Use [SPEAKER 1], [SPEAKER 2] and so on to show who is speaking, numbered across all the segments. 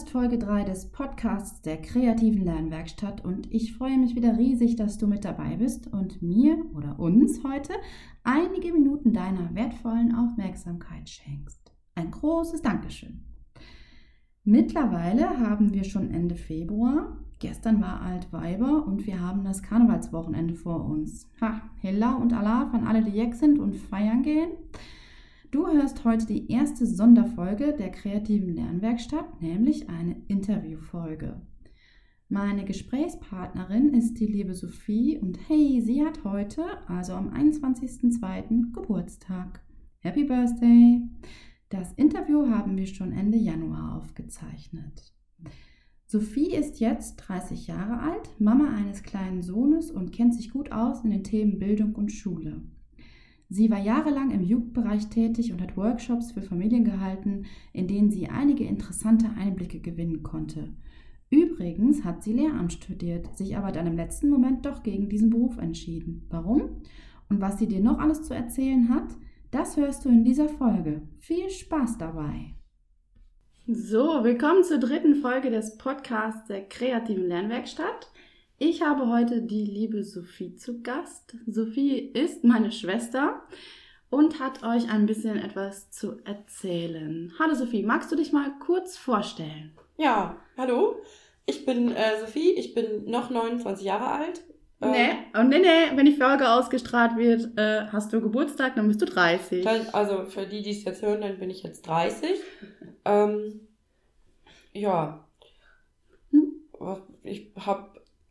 [SPEAKER 1] Hörst Folge 3 des Podcasts der kreativen Lernwerkstatt und ich freue mich wieder riesig, dass du mit dabei bist und mir oder uns heute einige Minuten deiner wertvollen Aufmerksamkeit schenkst. Ein großes Dankeschön. Mittlerweile haben wir schon Ende Februar. Gestern war Altweiber und wir haben das Karnevalswochenende vor uns. Ha, Hella und Allah von alle, die Jack sind und feiern gehen. Du hörst heute die erste Sonderfolge der kreativen Lernwerkstatt, nämlich eine Interviewfolge. Meine Gesprächspartnerin ist die liebe Sophie und hey, sie hat heute, also am 21.02. Geburtstag. Happy Birthday! Das Interview haben wir schon Ende Januar aufgezeichnet. Sophie ist jetzt 30 Jahre alt, Mama eines kleinen Sohnes und kennt sich gut aus in den Themen Bildung und Schule. Sie war jahrelang im Jugendbereich tätig und hat Workshops für Familien gehalten, in denen sie einige interessante Einblicke gewinnen konnte. Übrigens hat sie Lehramt studiert, sich aber dann im letzten Moment doch gegen diesen Beruf entschieden. Warum? Und was sie dir noch alles zu erzählen hat, das hörst du in dieser Folge. Viel Spaß dabei! So, willkommen zur dritten Folge des Podcasts der kreativen Lernwerkstatt. Ich habe heute die liebe Sophie zu Gast. Sophie ist meine Schwester und hat euch ein bisschen etwas zu erzählen. Hallo Sophie, magst du dich mal kurz vorstellen?
[SPEAKER 2] Ja, hallo. Ich bin äh, Sophie, ich bin noch 29 Jahre alt.
[SPEAKER 1] Ähm, nee, oh, nee, nee, wenn die Folge ausgestrahlt wird, äh, hast du Geburtstag, dann bist du 30.
[SPEAKER 2] Also für die, die es jetzt hören, dann bin ich jetzt 30. ähm, ja. Hm? Ich habe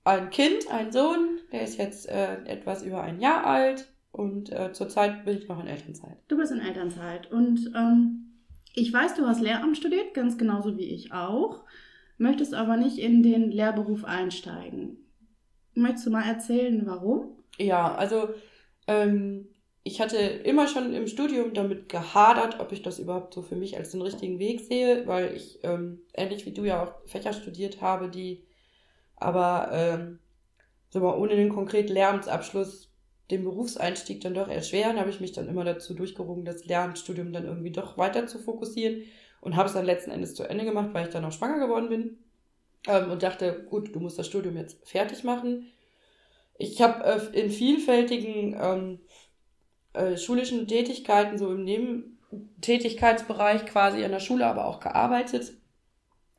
[SPEAKER 2] ein Kind, ein Sohn, der ist jetzt äh, etwas über ein Jahr alt und äh, zurzeit bin ich noch in Elternzeit.
[SPEAKER 1] Du bist in Elternzeit und ähm, ich weiß, du hast Lehramt studiert, ganz genauso wie ich auch, möchtest aber nicht in den Lehrberuf einsteigen. Möchtest du mal erzählen, warum?
[SPEAKER 2] Ja, also ähm, ich hatte immer schon im Studium damit gehadert, ob ich das überhaupt so für mich als den richtigen Weg sehe, weil ich ähm, ähnlich wie du ja auch Fächer studiert habe, die aber ähm, so mal ohne den konkreten Lehramtsabschluss den Berufseinstieg dann doch erschweren, habe ich mich dann immer dazu durchgerungen, das Lehramtsstudium dann irgendwie doch weiter zu fokussieren und habe es dann letzten Endes zu Ende gemacht, weil ich dann auch schwanger geworden bin ähm, und dachte, gut, du musst das Studium jetzt fertig machen. Ich habe äh, in vielfältigen ähm, äh, schulischen Tätigkeiten, so im Nebentätigkeitsbereich quasi an der Schule, aber auch gearbeitet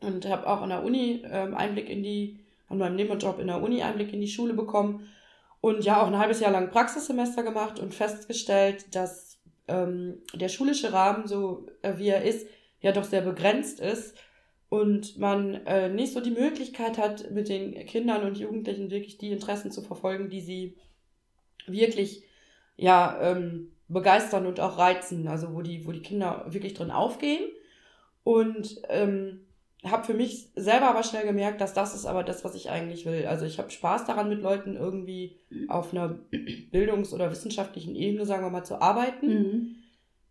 [SPEAKER 2] und habe auch an der Uni ähm, Einblick in die an meinem Nebenjob in der Uni Einblick in die Schule bekommen und ja auch ein halbes Jahr lang Praxissemester gemacht und festgestellt, dass ähm, der schulische Rahmen, so äh, wie er ist, ja doch sehr begrenzt ist und man äh, nicht so die Möglichkeit hat, mit den Kindern und Jugendlichen wirklich die Interessen zu verfolgen, die sie wirklich ja ähm, begeistern und auch reizen, also wo die, wo die Kinder wirklich drin aufgehen. Und ähm, habe für mich selber aber schnell gemerkt, dass das ist aber das, was ich eigentlich will. Also ich habe Spaß daran, mit Leuten irgendwie auf einer bildungs- oder wissenschaftlichen Ebene, sagen wir mal, zu arbeiten. Mhm.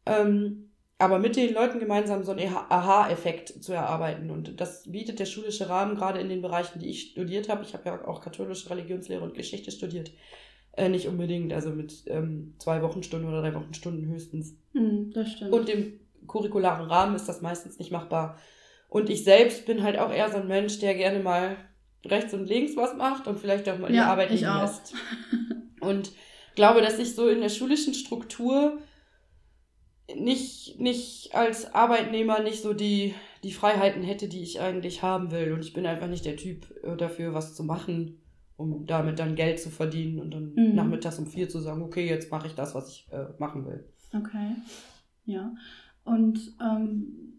[SPEAKER 2] Ähm, aber mit den Leuten gemeinsam so einen Aha-Effekt zu erarbeiten. Und das bietet der schulische Rahmen gerade in den Bereichen, die ich studiert habe. Ich habe ja auch katholische Religionslehre und Geschichte studiert. Äh, nicht unbedingt, also mit ähm, zwei Wochenstunden oder drei Wochenstunden höchstens.
[SPEAKER 1] Mhm, das stimmt.
[SPEAKER 2] Und im curricularen Rahmen ist das meistens nicht machbar. Und ich selbst bin halt auch eher so ein Mensch, der gerne mal rechts und links was macht und vielleicht auch mal ja, die Arbeit liegen lässt. Und glaube, dass ich so in der schulischen Struktur nicht, nicht als Arbeitnehmer nicht so die, die Freiheiten hätte, die ich eigentlich haben will. Und ich bin einfach nicht der Typ äh, dafür, was zu machen, um damit dann Geld zu verdienen und dann mhm. nachmittags um vier zu sagen, okay, jetzt mache ich das, was ich äh, machen will.
[SPEAKER 1] Okay. Ja. Und ähm,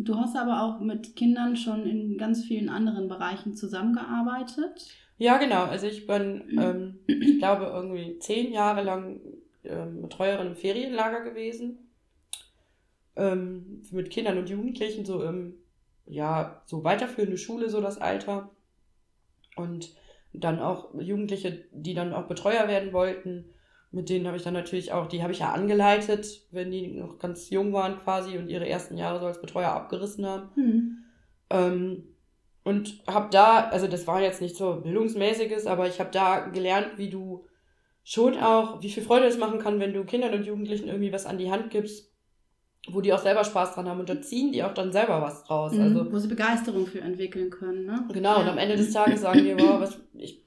[SPEAKER 1] Du hast aber auch mit Kindern schon in ganz vielen anderen Bereichen zusammengearbeitet.
[SPEAKER 2] Ja, genau. Also ich bin, ähm, ich glaube, irgendwie zehn Jahre lang ähm, Betreuerin im Ferienlager gewesen. Ähm, mit Kindern und Jugendlichen, so im ja, so weiterführende Schule, so das Alter. Und dann auch Jugendliche, die dann auch Betreuer werden wollten. Mit denen habe ich dann natürlich auch, die habe ich ja angeleitet, wenn die noch ganz jung waren quasi und ihre ersten Jahre so als Betreuer abgerissen haben.
[SPEAKER 1] Hm.
[SPEAKER 2] Ähm, und habe da, also das war jetzt nicht so bildungsmäßiges, aber ich habe da gelernt, wie du schon auch, wie viel Freude es machen kann, wenn du Kindern und Jugendlichen irgendwie was an die Hand gibst, wo die auch selber Spaß dran haben und da ziehen die auch dann selber was draus.
[SPEAKER 1] Mhm,
[SPEAKER 2] Also
[SPEAKER 1] wo sie Begeisterung für entwickeln können, ne?
[SPEAKER 2] Genau,
[SPEAKER 1] Ja.
[SPEAKER 2] und am Ende des Tages sagen die, wow, was, ich,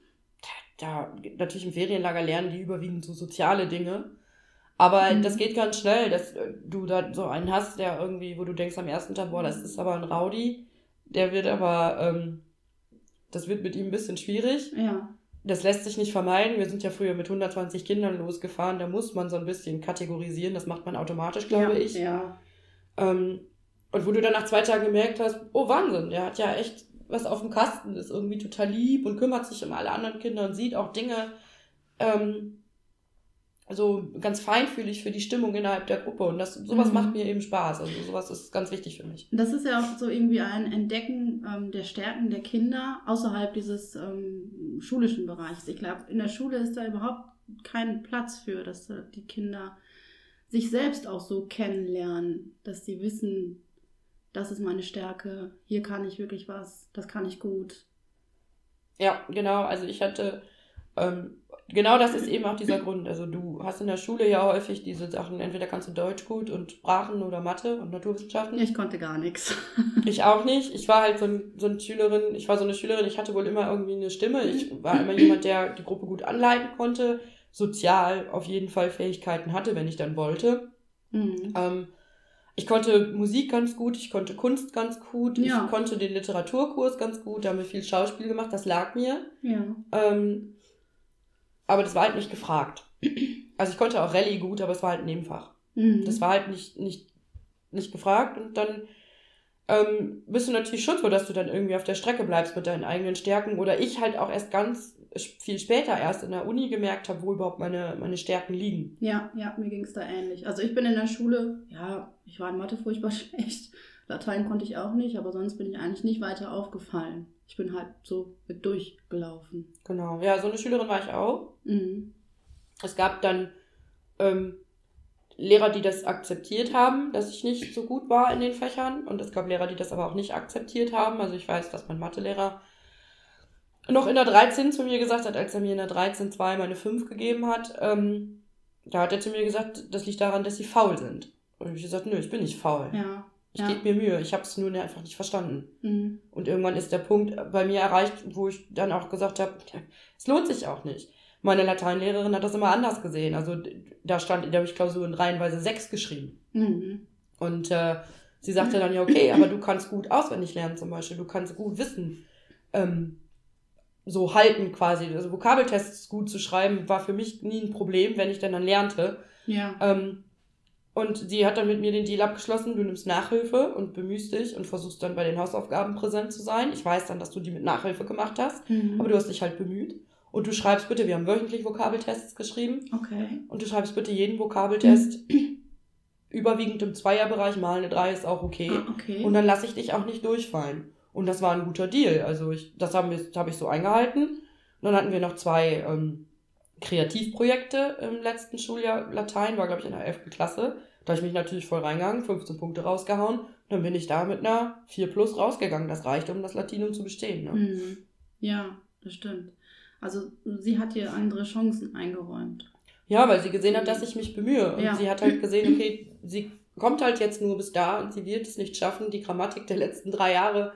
[SPEAKER 2] da, natürlich im Ferienlager lernen die überwiegend so soziale Dinge. Aber
[SPEAKER 1] Mhm.
[SPEAKER 2] das geht ganz schnell, dass äh, du da so einen hast, der irgendwie, wo du denkst am ersten Tag, boah, das ist aber ein Rowdy. Der wird aber, ähm, das wird mit ihm ein bisschen schwierig.
[SPEAKER 1] Ja.
[SPEAKER 2] Das lässt sich nicht vermeiden. Wir sind ja früher mit 120 Kindern losgefahren. Da muss man so ein bisschen kategorisieren. Das macht man automatisch, glaube
[SPEAKER 1] ja.
[SPEAKER 2] ich.
[SPEAKER 1] Ja.
[SPEAKER 2] Ähm, und wo du dann nach zwei Tagen gemerkt hast, oh Wahnsinn, der hat ja echt was auf dem Kasten, ist irgendwie total lieb und kümmert sich um alle anderen Kinder und sieht auch Dinge ähm, so ganz feinfühlig für die Stimmung innerhalb der Gruppe. Und das, sowas
[SPEAKER 1] Mhm.
[SPEAKER 2] macht mir eben Spaß. Also sowas ist ganz wichtig für mich.
[SPEAKER 1] Das ist ja auch so irgendwie ein Entdecken ähm, der Stärken der Kinder außerhalb dieses ähm, schulischen Bereichs. Ich glaube, in der Schule ist da überhaupt kein Platz für, dass die Kinder sich selbst auch so kennenlernen, dass sie wissen, das ist meine Stärke, hier kann ich wirklich was, das kann ich gut.
[SPEAKER 2] Ja, genau. Also ich hatte, ähm, genau das ist eben auch dieser Grund. Also du hast in der Schule ja häufig diese Sachen, entweder kannst du Deutsch gut und Sprachen oder Mathe und Naturwissenschaften.
[SPEAKER 1] Ich konnte gar nichts.
[SPEAKER 2] Ich auch nicht. Ich war halt so, ein, so eine Schülerin, ich war so eine Schülerin, ich hatte wohl immer irgendwie eine Stimme. Ich war immer jemand, der die Gruppe gut anleiten konnte, sozial auf jeden Fall Fähigkeiten hatte, wenn ich dann wollte.
[SPEAKER 1] Mhm.
[SPEAKER 2] Ähm, ich konnte Musik ganz gut, ich konnte Kunst ganz gut,
[SPEAKER 1] Ja.
[SPEAKER 2] ich konnte den Literaturkurs ganz gut, da haben wir viel Schauspiel gemacht, das lag mir.
[SPEAKER 1] Ja.
[SPEAKER 2] Ähm, aber das war halt nicht gefragt. Also ich konnte auch Rallye gut, aber es war halt ein Nebenfach.
[SPEAKER 1] Mhm.
[SPEAKER 2] Das war halt nicht, nicht, nicht gefragt und dann ähm, bist du natürlich schon so, dass du dann irgendwie auf der Strecke bleibst mit deinen eigenen Stärken oder ich halt auch erst ganz viel später erst in der Uni gemerkt habe, wo überhaupt meine, meine Stärken liegen.
[SPEAKER 1] Ja, ja, mir ging es da ähnlich. Also ich bin in der Schule, ja, ich war in Mathe furchtbar schlecht. Latein konnte ich auch nicht, aber sonst bin ich eigentlich nicht weiter aufgefallen. Ich bin halt so mit durchgelaufen.
[SPEAKER 2] Genau. Ja, so eine Schülerin war ich auch.
[SPEAKER 1] Mhm.
[SPEAKER 2] Es gab dann ähm, Lehrer, die das akzeptiert haben, dass ich nicht so gut war in den Fächern. Und es gab Lehrer, die das aber auch nicht akzeptiert haben. Also ich weiß, dass mein Mathelehrer noch in der 13 zu mir gesagt hat, als er mir in der 13 zweimal eine 5 gegeben hat, ähm, da hat er zu mir gesagt, das liegt daran, dass sie faul sind. Und ich gesagt, nö, ich bin nicht faul.
[SPEAKER 1] Ja.
[SPEAKER 2] Ich
[SPEAKER 1] ja.
[SPEAKER 2] gebe mir Mühe. Ich habe es nur einfach nicht verstanden.
[SPEAKER 1] Mhm.
[SPEAKER 2] Und irgendwann ist der Punkt bei mir erreicht, wo ich dann auch gesagt habe, es lohnt sich auch nicht. Meine Lateinlehrerin hat das immer anders gesehen. Also da stand, da habe ich Klausuren reihenweise sechs geschrieben.
[SPEAKER 1] Mhm.
[SPEAKER 2] Und äh, sie sagte dann, ja, okay, aber du kannst gut auswendig lernen zum Beispiel. Du kannst gut wissen, ähm, so halten quasi. Also Vokabeltests gut zu schreiben, war für mich nie ein Problem, wenn ich dann dann lernte.
[SPEAKER 1] Ja.
[SPEAKER 2] Ähm, und sie hat dann mit mir den Deal abgeschlossen, du nimmst Nachhilfe und bemühst dich und versuchst dann bei den Hausaufgaben präsent zu sein. Ich weiß dann, dass du die mit Nachhilfe gemacht hast,
[SPEAKER 1] Mhm.
[SPEAKER 2] aber du hast dich halt bemüht. Und du schreibst bitte, wir haben wöchentlich Vokabeltests geschrieben,
[SPEAKER 1] Okay.
[SPEAKER 2] und du schreibst bitte jeden Vokabeltest überwiegend im Zweierbereich, mal eine Drei ist auch okay.
[SPEAKER 1] Ah, okay.
[SPEAKER 2] Und dann lasse ich dich auch nicht durchfallen. Und das war ein guter Deal. Also ich, das haben wir, habe ich so eingehalten. Und dann hatten wir noch zwei ähm, Kreativprojekte im letzten Schuljahr. Latein war, glaube ich, in der 11. Klasse. Da habe ich mich natürlich voll reingegangen, 15 Punkte rausgehauen. Und dann bin ich da mit einer 4 plus rausgegangen. Das reichte, um das Latinum zu bestehen. Ne?
[SPEAKER 1] Mhm. Ja, das stimmt. Also sie hat dir andere Chancen eingeräumt.
[SPEAKER 2] Ja, weil sie gesehen hat, dass ich mich bemühe. Und
[SPEAKER 1] Ja.
[SPEAKER 2] sie hat halt gesehen, okay, sie kommt halt jetzt nur bis da und sie wird es nicht schaffen, die Grammatik der letzten drei Jahre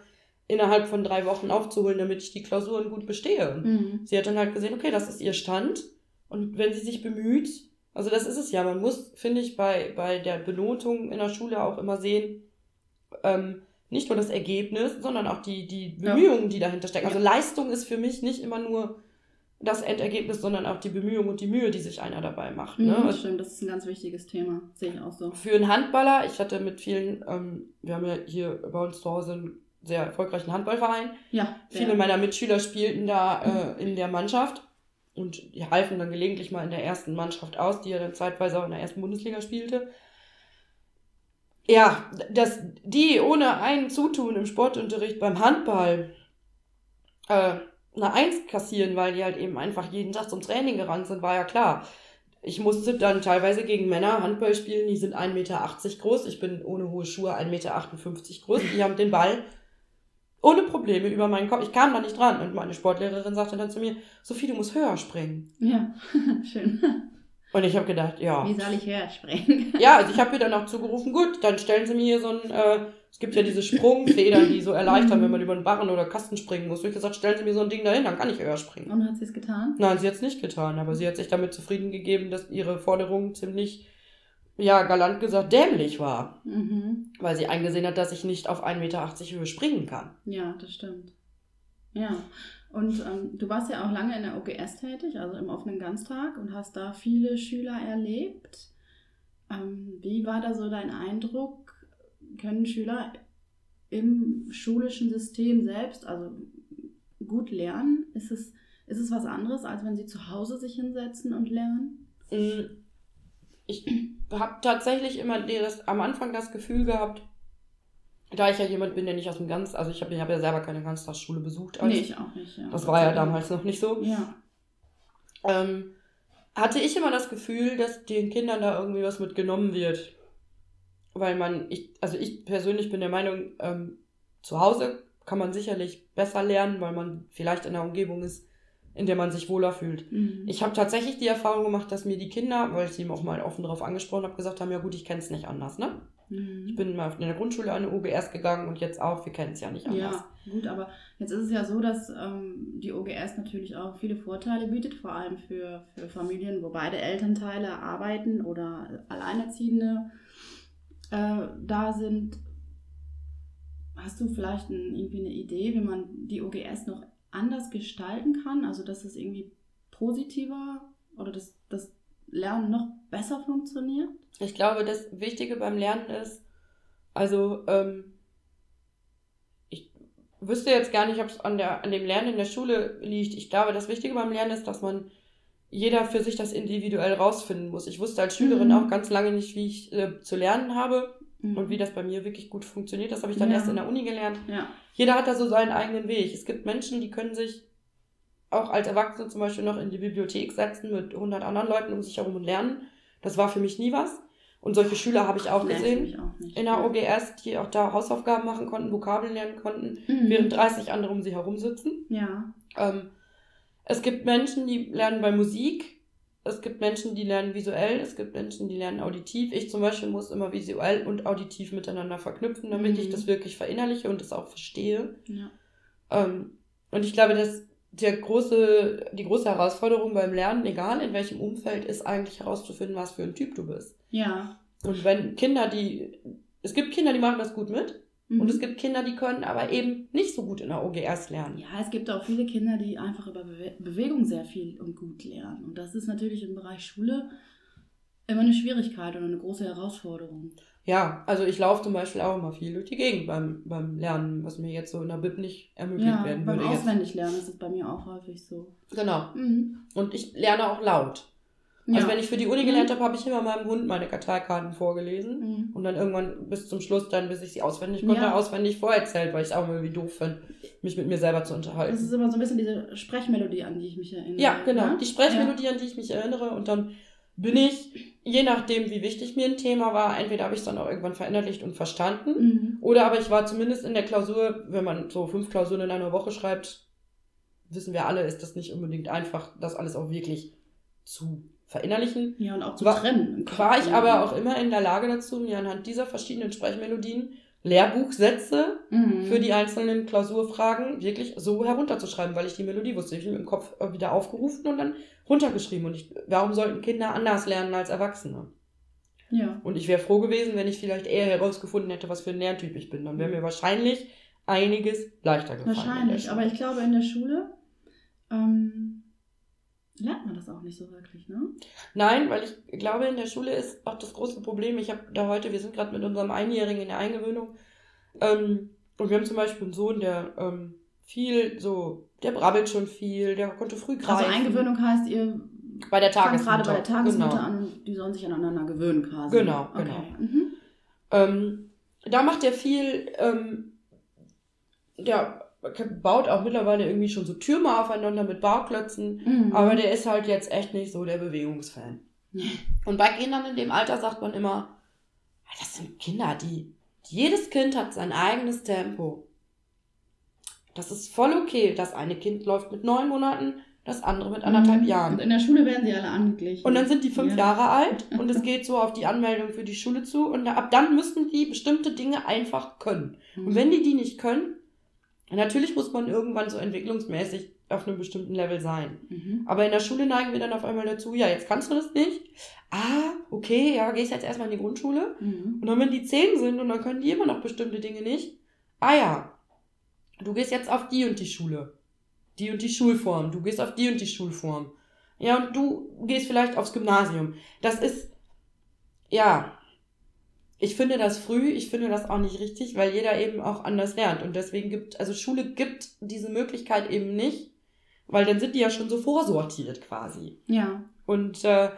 [SPEAKER 2] innerhalb von drei Wochen aufzuholen, damit ich die Klausuren gut bestehe.
[SPEAKER 1] Mhm.
[SPEAKER 2] Sie hat dann halt gesehen, okay, das ist ihr Stand. Und wenn sie sich bemüht, also das ist es ja, man muss, finde ich, bei, bei der Benotung in der Schule auch immer sehen, ähm, nicht nur das Ergebnis, sondern auch die, die
[SPEAKER 1] Ja.
[SPEAKER 2] Bemühungen, die dahinter stecken. Also
[SPEAKER 1] Ja.
[SPEAKER 2] Leistung ist für mich nicht immer nur das Endergebnis, sondern auch die Bemühung und die Mühe, die sich einer dabei macht. Ne?
[SPEAKER 1] Mhm,
[SPEAKER 2] Also
[SPEAKER 1] stimmt, das ist ein ganz wichtiges Thema. Sehe ich auch so.
[SPEAKER 2] für einen Handballer, ich hatte mit vielen, ähm, wir haben ja hier bei uns zu Hause einen sehr erfolgreichen Handballverein.
[SPEAKER 1] Ja.
[SPEAKER 2] Viele meiner Mitschüler spielten da äh, in der Mannschaft und die halfen dann gelegentlich mal in der ersten Mannschaft aus, die ja dann zeitweise auch in der ersten Bundesliga spielte. ja, dass die ohne ein Zutun im Sportunterricht beim Handball äh, eine Eins kassieren, weil die halt eben einfach jeden Tag zum Training gerannt sind, war ja klar. Ich musste dann teilweise gegen Männer Handball spielen, die sind 1,80 Meter groß. Ich bin ohne hohe Schuhe 1,58 Meter groß. Die haben den Ball ohne Probleme über meinen Kopf. Ich kam da nicht dran. Und meine Sportlehrerin sagte dann zu mir, Sophie, du musst höher springen.
[SPEAKER 1] Ja, schön.
[SPEAKER 2] Und ich habe gedacht, ja.
[SPEAKER 1] Wie soll ich höher springen?
[SPEAKER 2] Ja, also ich habe ihr dann auch zugerufen, gut, dann stellen Sie mir hier so ein, äh, es gibt ja diese Sprungfedern, die so erleichtern, wenn man über einen Barren oder Kasten springen muss. Und ich gesagt, stellen Sie mir so ein Ding dahin, dann kann ich höher springen.
[SPEAKER 1] Und hat sie es getan?
[SPEAKER 2] Nein, sie hat es nicht getan, aber sie hat sich damit zufrieden gegeben, dass ihre Forderung ziemlich, ja, galant gesagt, dämlich war.
[SPEAKER 1] Mhm.
[SPEAKER 2] Weil sie eingesehen hat, dass ich nicht auf 1,80 Meter Höhe springen kann.
[SPEAKER 1] Ja, das stimmt. Ja. Und ähm, du warst ja auch lange in der OGS tätig, also im offenen Ganztag, und hast da viele Schüler erlebt. Ähm, wie war da so dein Eindruck? Können Schüler im schulischen System selbst, also gut lernen? Ist es, ist es was anderes, als wenn sie zu Hause sich hinsetzen und lernen?
[SPEAKER 2] Mm, Ich habe tatsächlich immer das, am Anfang das Gefühl gehabt, da ich ja jemand bin, der nicht aus dem Ganz, also ich habe hab ja selber keine Ganztagsschule besucht. als-
[SPEAKER 1] nee, ich auch nicht. Ja.
[SPEAKER 2] Das war ja damals noch nicht so.
[SPEAKER 1] Ja.
[SPEAKER 2] Ähm, hatte ich immer das Gefühl, dass den Kindern da irgendwie was mitgenommen wird. Weil man, ich, also ich persönlich bin der Meinung, ähm, zu Hause kann man sicherlich besser lernen, weil man vielleicht in einer Umgebung ist, in der man sich wohler fühlt.
[SPEAKER 1] Mhm.
[SPEAKER 2] Ich habe tatsächlich die Erfahrung gemacht, dass mir die Kinder, weil ich sie auch mal offen darauf angesprochen habe, gesagt haben, ja gut, ich kenne es nicht anders, ne?
[SPEAKER 1] Mhm.
[SPEAKER 2] Ich bin mal in der Grundschule an eine OGS gegangen und jetzt auch, wir kennen es ja nicht anders.
[SPEAKER 1] Ja, gut, aber jetzt ist es ja so, dass ähm, die OGS natürlich auch viele Vorteile bietet, vor allem für, für Familien, wo beide Elternteile arbeiten oder Alleinerziehende äh, da sind. Hast du vielleicht ein, irgendwie eine Idee, wie man die OGS noch anders gestalten kann? Also, dass es irgendwie positiver oder dass das Lernen noch besser funktioniert?
[SPEAKER 2] Ich glaube, das Wichtige beim Lernen ist, also ähm, ich wüsste jetzt gar nicht, ob es an, der, an dem Lernen in der Schule liegt. Ich glaube, das Wichtige beim Lernen ist, dass man jeder für sich das individuell rausfinden muss. Ich wusste als Schülerin
[SPEAKER 1] Mhm.
[SPEAKER 2] auch ganz lange nicht, wie ich äh, zu lernen habe
[SPEAKER 1] Mhm.
[SPEAKER 2] und wie das bei mir wirklich gut funktioniert. Das habe ich dann
[SPEAKER 1] Ja.
[SPEAKER 2] erst in der Uni gelernt.
[SPEAKER 1] Ja.
[SPEAKER 2] Jeder hat da so seinen eigenen Weg. Es gibt Menschen, die können sich auch als Erwachsene zum Beispiel noch in die Bibliothek setzen mit 100 anderen Leuten um sich herum und lernen. Das war für mich nie was. Und solche Schüler habe ich auch
[SPEAKER 1] Nee,
[SPEAKER 2] gesehen
[SPEAKER 1] auch
[SPEAKER 2] in der. OGS, die auch da Hausaufgaben machen konnten, Vokabeln lernen konnten,
[SPEAKER 1] Mhm.
[SPEAKER 2] während 30 andere um sie herum sitzen.
[SPEAKER 1] Ja.
[SPEAKER 2] Ähm, es gibt Menschen, die lernen bei Musik. Es gibt Menschen, die lernen visuell. Es gibt Menschen, die lernen auditiv. Ich zum Beispiel muss immer visuell und auditiv miteinander verknüpfen, damit
[SPEAKER 1] Mhm.
[SPEAKER 2] ich das wirklich verinnerliche und es auch verstehe.
[SPEAKER 1] Ja.
[SPEAKER 2] Ähm, und ich glaube, dass der große, die große Herausforderung beim Lernen, egal in welchem Umfeld, ist eigentlich herauszufinden, was für ein Typ du bist.
[SPEAKER 1] Ja.
[SPEAKER 2] Und wenn Kinder, die, es gibt Kinder, die machen das gut mit.
[SPEAKER 1] Mhm.
[SPEAKER 2] Und es gibt Kinder, die können aber eben nicht so gut in der OGS lernen.
[SPEAKER 1] Ja, es gibt auch viele Kinder, die einfach über Bewe Bewegung sehr viel und gut lernen. Und das ist natürlich im Bereich Schule immer eine Schwierigkeit oder eine große Herausforderung.
[SPEAKER 2] Ja, also ich laufe zum Beispiel auch immer viel durch die Gegend beim, beim Lernen, was mir jetzt so in der Bib nicht ermöglicht
[SPEAKER 1] Ja,
[SPEAKER 2] werden
[SPEAKER 1] beim
[SPEAKER 2] würde. Jetzt.
[SPEAKER 1] Auswendiglernen ist es bei mir auch häufig so.
[SPEAKER 2] Genau.
[SPEAKER 1] Mhm.
[SPEAKER 2] Und ich lerne auch laut.
[SPEAKER 1] Ja.
[SPEAKER 2] Also wenn ich für die Uni
[SPEAKER 1] Mhm.
[SPEAKER 2] gelernt habe, habe ich immer meinem Hund meine Karteikarten vorgelesen.
[SPEAKER 1] Mhm.
[SPEAKER 2] Und dann irgendwann bis zum Schluss, dann bis ich sie auswendig konnte,
[SPEAKER 1] Ja.
[SPEAKER 2] auswendig vorerzählt, weil ich es auch irgendwie doof finde, mich mit mir selber zu
[SPEAKER 1] Das
[SPEAKER 2] unterhalten.
[SPEAKER 1] ist immer so ein bisschen diese Sprechmelodie, an die ich mich erinnere.
[SPEAKER 2] Ja, genau.
[SPEAKER 1] ne?
[SPEAKER 2] Die Sprechmelodie, an die ich mich erinnere. Und dann bin ich, je nachdem, wie wichtig mir ein Thema war, entweder habe ich es dann auch irgendwann verinnerlicht und
[SPEAKER 1] Ja.
[SPEAKER 2] verstanden.
[SPEAKER 1] Mhm.
[SPEAKER 2] Oder aber ich war zumindest in der Klausur, wenn man so fünf Klausuren in einer Woche schreibt, wissen wir alle, ist das nicht unbedingt einfach, das alles auch wirklich zu verinnerlichen.
[SPEAKER 1] Ja, und auch zu
[SPEAKER 2] War-
[SPEAKER 1] trennen.
[SPEAKER 2] War ich aber auch immer in der Lage dazu, mir anhand dieser verschiedenen Sprechmelodien Lehrbuchsätze
[SPEAKER 1] Mhm.
[SPEAKER 2] für die einzelnen Klausurfragen wirklich so herunterzuschreiben, weil ich die Melodie wusste. Ich habe im Kopf wieder aufgerufen und dann runtergeschrieben. Und ich, warum sollten Kinder anders lernen als Erwachsene?
[SPEAKER 1] Ja.
[SPEAKER 2] Und ich wäre froh gewesen, wenn ich vielleicht eher herausgefunden hätte, was für ein Lerntyp ich bin. Dann wäre mir wahrscheinlich einiges leichter gefallen.
[SPEAKER 1] Wahrscheinlich, aber ich glaube, in der Schule ähm, lernt man das auch nicht so wirklich, ne?
[SPEAKER 2] Nein, weil ich glaube, in der Schule ist auch das große Problem. Ich habe da heute, wir sind gerade mit unserem Einjährigen in der Eingewöhnung. Ähm, und wir haben zum Beispiel einen Sohn, der ähm, viel so, der brabbelt schon viel, der konnte früh greifen.
[SPEAKER 1] Also Eingewöhnung heißt, ihr
[SPEAKER 2] bei der Tagesmutter.
[SPEAKER 1] gerade bei der Tagesmutter
[SPEAKER 2] genau.
[SPEAKER 1] an die sollen sich aneinander gewöhnen quasi.
[SPEAKER 2] Genau,
[SPEAKER 1] okay.
[SPEAKER 2] genau.
[SPEAKER 1] Mhm.
[SPEAKER 2] Ähm, da macht er viel, ähm, der baut auch mittlerweile irgendwie schon so Türme aufeinander mit Bauklötzen,
[SPEAKER 1] Mhm.
[SPEAKER 2] aber der ist halt jetzt echt nicht so der Bewegungsfan. Und bei Kindern in dem Alter sagt man immer, "Ah, das sind Kinder, die, jedes Kind hat sein eigenes Tempo. Das ist voll okay. Das eine Kind läuft mit neun Monaten, das andere mit anderthalb
[SPEAKER 1] Mhm.
[SPEAKER 2] Jahren.
[SPEAKER 1] Und in der Schule werden sie alle angeglichen.
[SPEAKER 2] Und dann sind die fünf
[SPEAKER 1] Ja.
[SPEAKER 2] Jahre alt und es geht so auf die Anmeldung für die Schule zu und ab dann müssen die bestimmte Dinge einfach können.
[SPEAKER 1] Mhm.
[SPEAKER 2] Und wenn die die nicht können, natürlich muss man irgendwann so entwicklungsmäßig auf einem bestimmten Level sein.
[SPEAKER 1] Mhm.
[SPEAKER 2] Aber in der Schule neigen wir dann auf einmal dazu, ja, jetzt kannst du das nicht. Ah, okay, ja, gehst jetzt erstmal in die Grundschule.
[SPEAKER 1] Mhm.
[SPEAKER 2] Und dann, wenn die zehn sind und dann können die immer noch bestimmte Dinge nicht, ah ja, du gehst jetzt auf die und die Schule. Die und die Schulform. Du gehst auf die und die Schulform. Ja, und du gehst vielleicht aufs Gymnasium. Das ist, ja, ich finde das früh, ich finde das auch nicht richtig, weil jeder eben auch anders lernt. Und deswegen gibt, also Schule gibt diese Möglichkeit eben nicht, weil dann sind die ja schon so vorsortiert quasi.
[SPEAKER 1] Ja.
[SPEAKER 2] Und äh,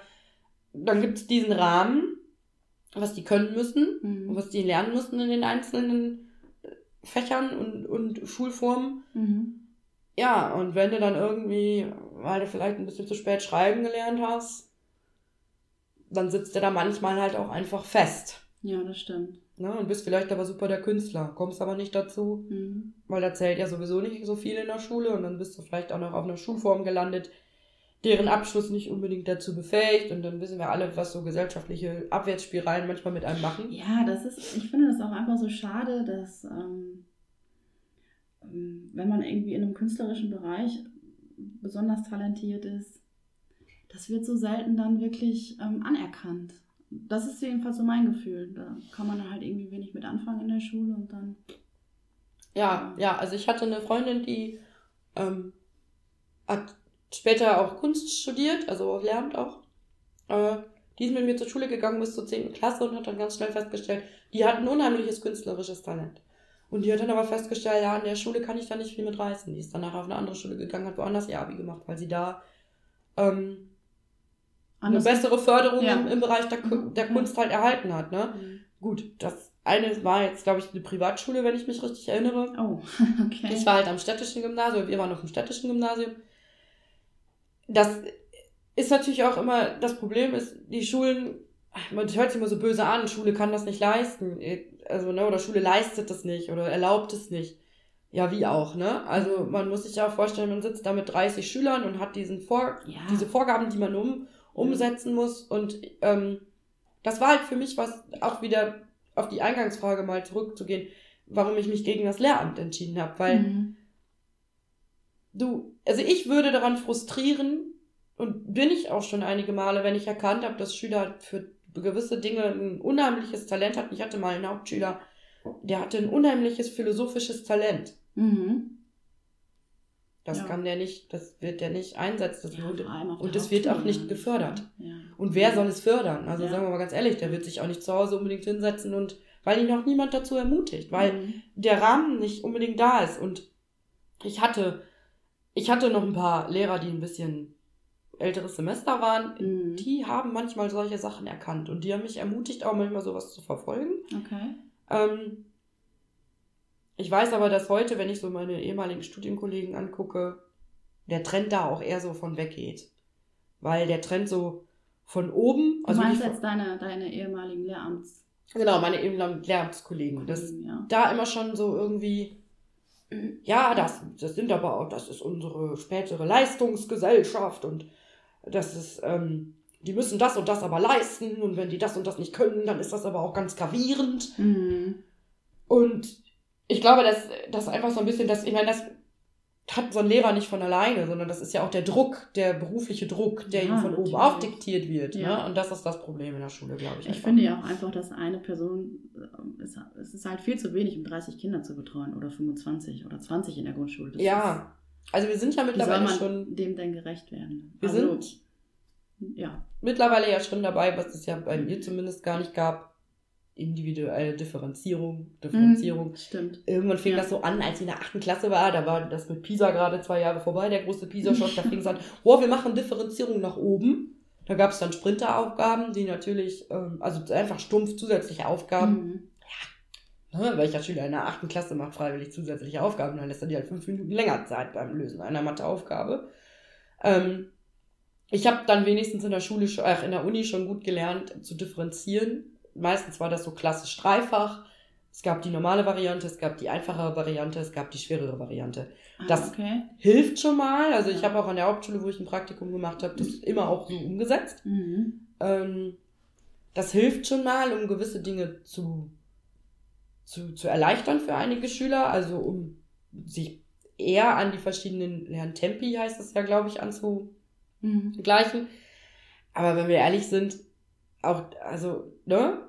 [SPEAKER 2] dann gibt es diesen Rahmen, was die können müssen
[SPEAKER 1] Mhm.
[SPEAKER 2] was die lernen müssen in den einzelnen äh, Fächern und, und Schulformen.
[SPEAKER 1] Mhm.
[SPEAKER 2] Ja, und wenn du dann irgendwie, weil du vielleicht ein bisschen zu spät schreiben gelernt hast, dann sitzt du da manchmal halt auch einfach fest.
[SPEAKER 1] Ja, das stimmt.
[SPEAKER 2] Ne? Und bist vielleicht aber super der Künstler, kommst aber nicht dazu,
[SPEAKER 1] Mhm.
[SPEAKER 2] weil da zählt ja sowieso nicht so viel in der Schule und dann bist du vielleicht auch noch auf einer Schulform gelandet, deren Abschluss nicht unbedingt dazu befähigt und dann wissen wir alle, was so gesellschaftliche Abwärtsspiralen manchmal mit einem machen.
[SPEAKER 1] Ja, das ist, ich finde das auch einfach so schade, dass ähm, wenn man irgendwie in einem künstlerischen Bereich besonders talentiert ist, das wird so selten dann wirklich ähm, anerkannt. Das ist jedenfalls so mein Gefühl. Da kann man halt irgendwie wenig mit anfangen in der Schule und dann.
[SPEAKER 2] Ja, ja, also ich hatte eine Freundin, die ähm, hat später auch Kunst studiert, also lernt auch. Äh, die ist mit mir zur Schule gegangen bis zur 10. Klasse und hat dann ganz schnell festgestellt, die hat ein unheimliches künstlerisches Talent. Und die hat dann aber festgestellt, ja, in der Schule kann ich da nicht viel mit reißen. Die ist danach auf eine andere Schule gegangen, hat woanders ihr Abi gemacht, weil sie da ähm, eine bessere Förderung
[SPEAKER 1] Ja.
[SPEAKER 2] im, im Bereich der, Ku- der
[SPEAKER 1] Mhm.
[SPEAKER 2] Kunst halt erhalten hat. Ne?
[SPEAKER 1] Mhm.
[SPEAKER 2] Gut, das eine war jetzt, glaube ich, eine Privatschule, wenn ich mich richtig erinnere.
[SPEAKER 1] Oh, okay.
[SPEAKER 2] Ich war halt am städtischen Gymnasium, wir waren auf dem städtischen Gymnasium. Das ist natürlich auch immer, das Problem ist, die Schulen, man hört sich immer so böse an, Schule kann das nicht leisten. Also, ne, oder Schule leistet das nicht oder erlaubt es nicht. Ja, wie auch, ne? Also man muss sich ja auch vorstellen, man sitzt da mit 30 Schülern und hat diesen Vor
[SPEAKER 1] Ja.
[SPEAKER 2] diese Vorgaben, die man um, umsetzen muss. Und ähm, das war halt für mich was, auch wieder auf die Eingangsfrage mal zurückzugehen, warum ich mich gegen das Lehramt entschieden habe. Weil
[SPEAKER 1] Mhm.
[SPEAKER 2] du, also ich würde daran frustrieren und bin ich auch schon einige Male, wenn ich erkannt habe, dass Schüler für gewisse Dinge ein unheimliches Talent hatten. Ich hatte mal einen Hauptschüler, der hatte ein unheimliches philosophisches Talent.
[SPEAKER 1] Mhm.
[SPEAKER 2] Das
[SPEAKER 1] Ja.
[SPEAKER 2] kann der nicht, das wird der nicht einsetzen. Das
[SPEAKER 1] Ja, auf
[SPEAKER 2] und es wird auch nicht gefördert.
[SPEAKER 1] Ja.
[SPEAKER 2] Und wer soll es fördern? Also sagen wir mal ganz ehrlich, der wird sich auch nicht zu Hause unbedingt hinsetzen und weil ihn auch niemand dazu ermutigt, weil
[SPEAKER 1] Mhm.
[SPEAKER 2] der Rahmen nicht unbedingt da ist. Und ich hatte, ich hatte noch ein paar Lehrer, die ein bisschen älteres Semester waren.
[SPEAKER 1] Mhm.
[SPEAKER 2] Die haben manchmal solche Sachen erkannt und die haben mich ermutigt, auch manchmal sowas zu verfolgen.
[SPEAKER 1] Okay.
[SPEAKER 2] Ähm, ich weiß aber, dass heute, wenn ich so meine ehemaligen Studienkollegen angucke, der Trend da auch eher so von weggeht. Weil der Trend so von oben,
[SPEAKER 1] Du
[SPEAKER 2] also
[SPEAKER 1] meinst
[SPEAKER 2] nicht
[SPEAKER 1] jetzt deine, deine ehemaligen Lehramts.
[SPEAKER 2] Genau, meine ehemaligen Lehramtskollegen. Das
[SPEAKER 1] ja.
[SPEAKER 2] da immer schon so irgendwie, ja, das, das sind aber auch, das ist unsere spätere Leistungsgesellschaft und das ist, ähm, die müssen das und das aber leisten und wenn die das und das nicht können, dann ist das aber auch ganz gravierend.
[SPEAKER 1] Mhm.
[SPEAKER 2] Und ich glaube, dass das einfach so ein bisschen, das, ich meine, das hat so ein Lehrer nicht von alleine, sondern das ist ja auch der Druck, der berufliche Druck, der
[SPEAKER 1] Ja,
[SPEAKER 2] ihm von oben
[SPEAKER 1] natürlich.
[SPEAKER 2] aufdiktiert wird.
[SPEAKER 1] Ja.
[SPEAKER 2] Ne? Und das ist das Problem in der Schule, glaube ich.
[SPEAKER 1] Ich
[SPEAKER 2] einfach.
[SPEAKER 1] finde ja auch einfach, dass eine Person, äh, es, ist halt viel zu wenig, um 30 Kinder zu betreuen oder 25 oder 20 in der Grundschule. Das
[SPEAKER 2] Ja, also wir sind ja
[SPEAKER 1] wie soll
[SPEAKER 2] mittlerweile
[SPEAKER 1] man
[SPEAKER 2] schon
[SPEAKER 1] dem denn gerecht werden?
[SPEAKER 2] Wir
[SPEAKER 1] Also,
[SPEAKER 2] sind
[SPEAKER 1] ja.
[SPEAKER 2] mittlerweile ja schon dabei, was es ja bei mir zumindest gar nicht gab, individuelle Differenzierung, Differenzierung.
[SPEAKER 1] Mhm, stimmt.
[SPEAKER 2] Irgendwann fing
[SPEAKER 1] Ja.
[SPEAKER 2] das so an, als ich in der achten Klasse war, da war das mit Pisa gerade zwei Jahre vorbei, der große Pisa-Schock, da fing es an, oh, wir machen Differenzierung nach oben. Da gab es dann Sprinteraufgaben, die natürlich, ähm, also einfach stumpf zusätzliche Aufgaben.
[SPEAKER 1] Mhm.
[SPEAKER 2] Ne, welcher Schüler in der achten Klasse macht freiwillig zusätzliche Aufgaben, dann lässt er die halt fünf Minuten länger Zeit beim Lösen einer Matheaufgabe. Ähm, ich habe dann wenigstens in der Schule, äh, in der Uni schon gut gelernt zu differenzieren. Meistens war das so klassisch dreifach. Es gab die normale Variante, es gab die einfachere Variante, es gab die schwerere Variante.
[SPEAKER 1] Ah,
[SPEAKER 2] Das-
[SPEAKER 1] okay.
[SPEAKER 2] Hilft schon mal. Also ich habe auch an der Hauptschule, wo ich ein Praktikum gemacht habe, das immer auch so umgesetzt.
[SPEAKER 1] Mhm.
[SPEAKER 2] Ähm, das hilft schon mal, um gewisse Dinge zu, zu, zu erleichtern für einige Schüler, also um sich eher an die verschiedenen Lerntempi, heißt es ja, glaube ich, anzugleichen.
[SPEAKER 1] Mhm.
[SPEAKER 2] Aber wenn wir ehrlich sind, auch, also, ne,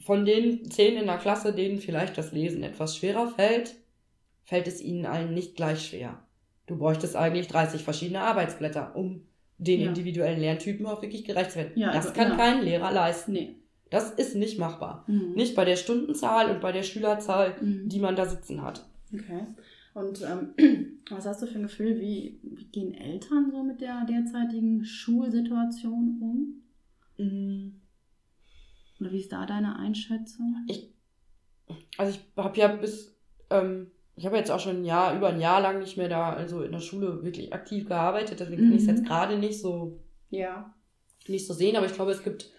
[SPEAKER 2] von den zehn in der Klasse, denen vielleicht das Lesen etwas schwerer fällt, fällt es ihnen allen nicht gleich schwer. Du bräuchtest eigentlich 30 verschiedene Arbeitsblätter, um den
[SPEAKER 1] Ja.
[SPEAKER 2] individuellen Lerntypen auch wirklich gerecht zu werden.
[SPEAKER 1] Ja,
[SPEAKER 2] das
[SPEAKER 1] also,
[SPEAKER 2] kann
[SPEAKER 1] ja.
[SPEAKER 2] kein Lehrer leisten.
[SPEAKER 1] Nee.
[SPEAKER 2] Das ist nicht machbar.
[SPEAKER 1] Mhm.
[SPEAKER 2] Nicht bei der Stundenzahl und bei der Schülerzahl,
[SPEAKER 1] Mhm.
[SPEAKER 2] die man da sitzen hat.
[SPEAKER 1] Okay. Und ähm, was hast du für ein Gefühl, wie, wie gehen Eltern so mit der derzeitigen Schulsituation um?
[SPEAKER 2] Mm,
[SPEAKER 1] Oder wie ist da deine Einschätzung?
[SPEAKER 2] Also ich habe ja bis, ähm, ich habe jetzt auch schon ein Jahr, über ein Jahr lang nicht mehr da, also in der Schule wirklich aktiv gearbeitet, deswegen kann ich es
[SPEAKER 1] Mhm.
[SPEAKER 2] jetzt gerade nicht so
[SPEAKER 1] Ja.
[SPEAKER 2] nicht so sehen, aber ich glaube, es gibt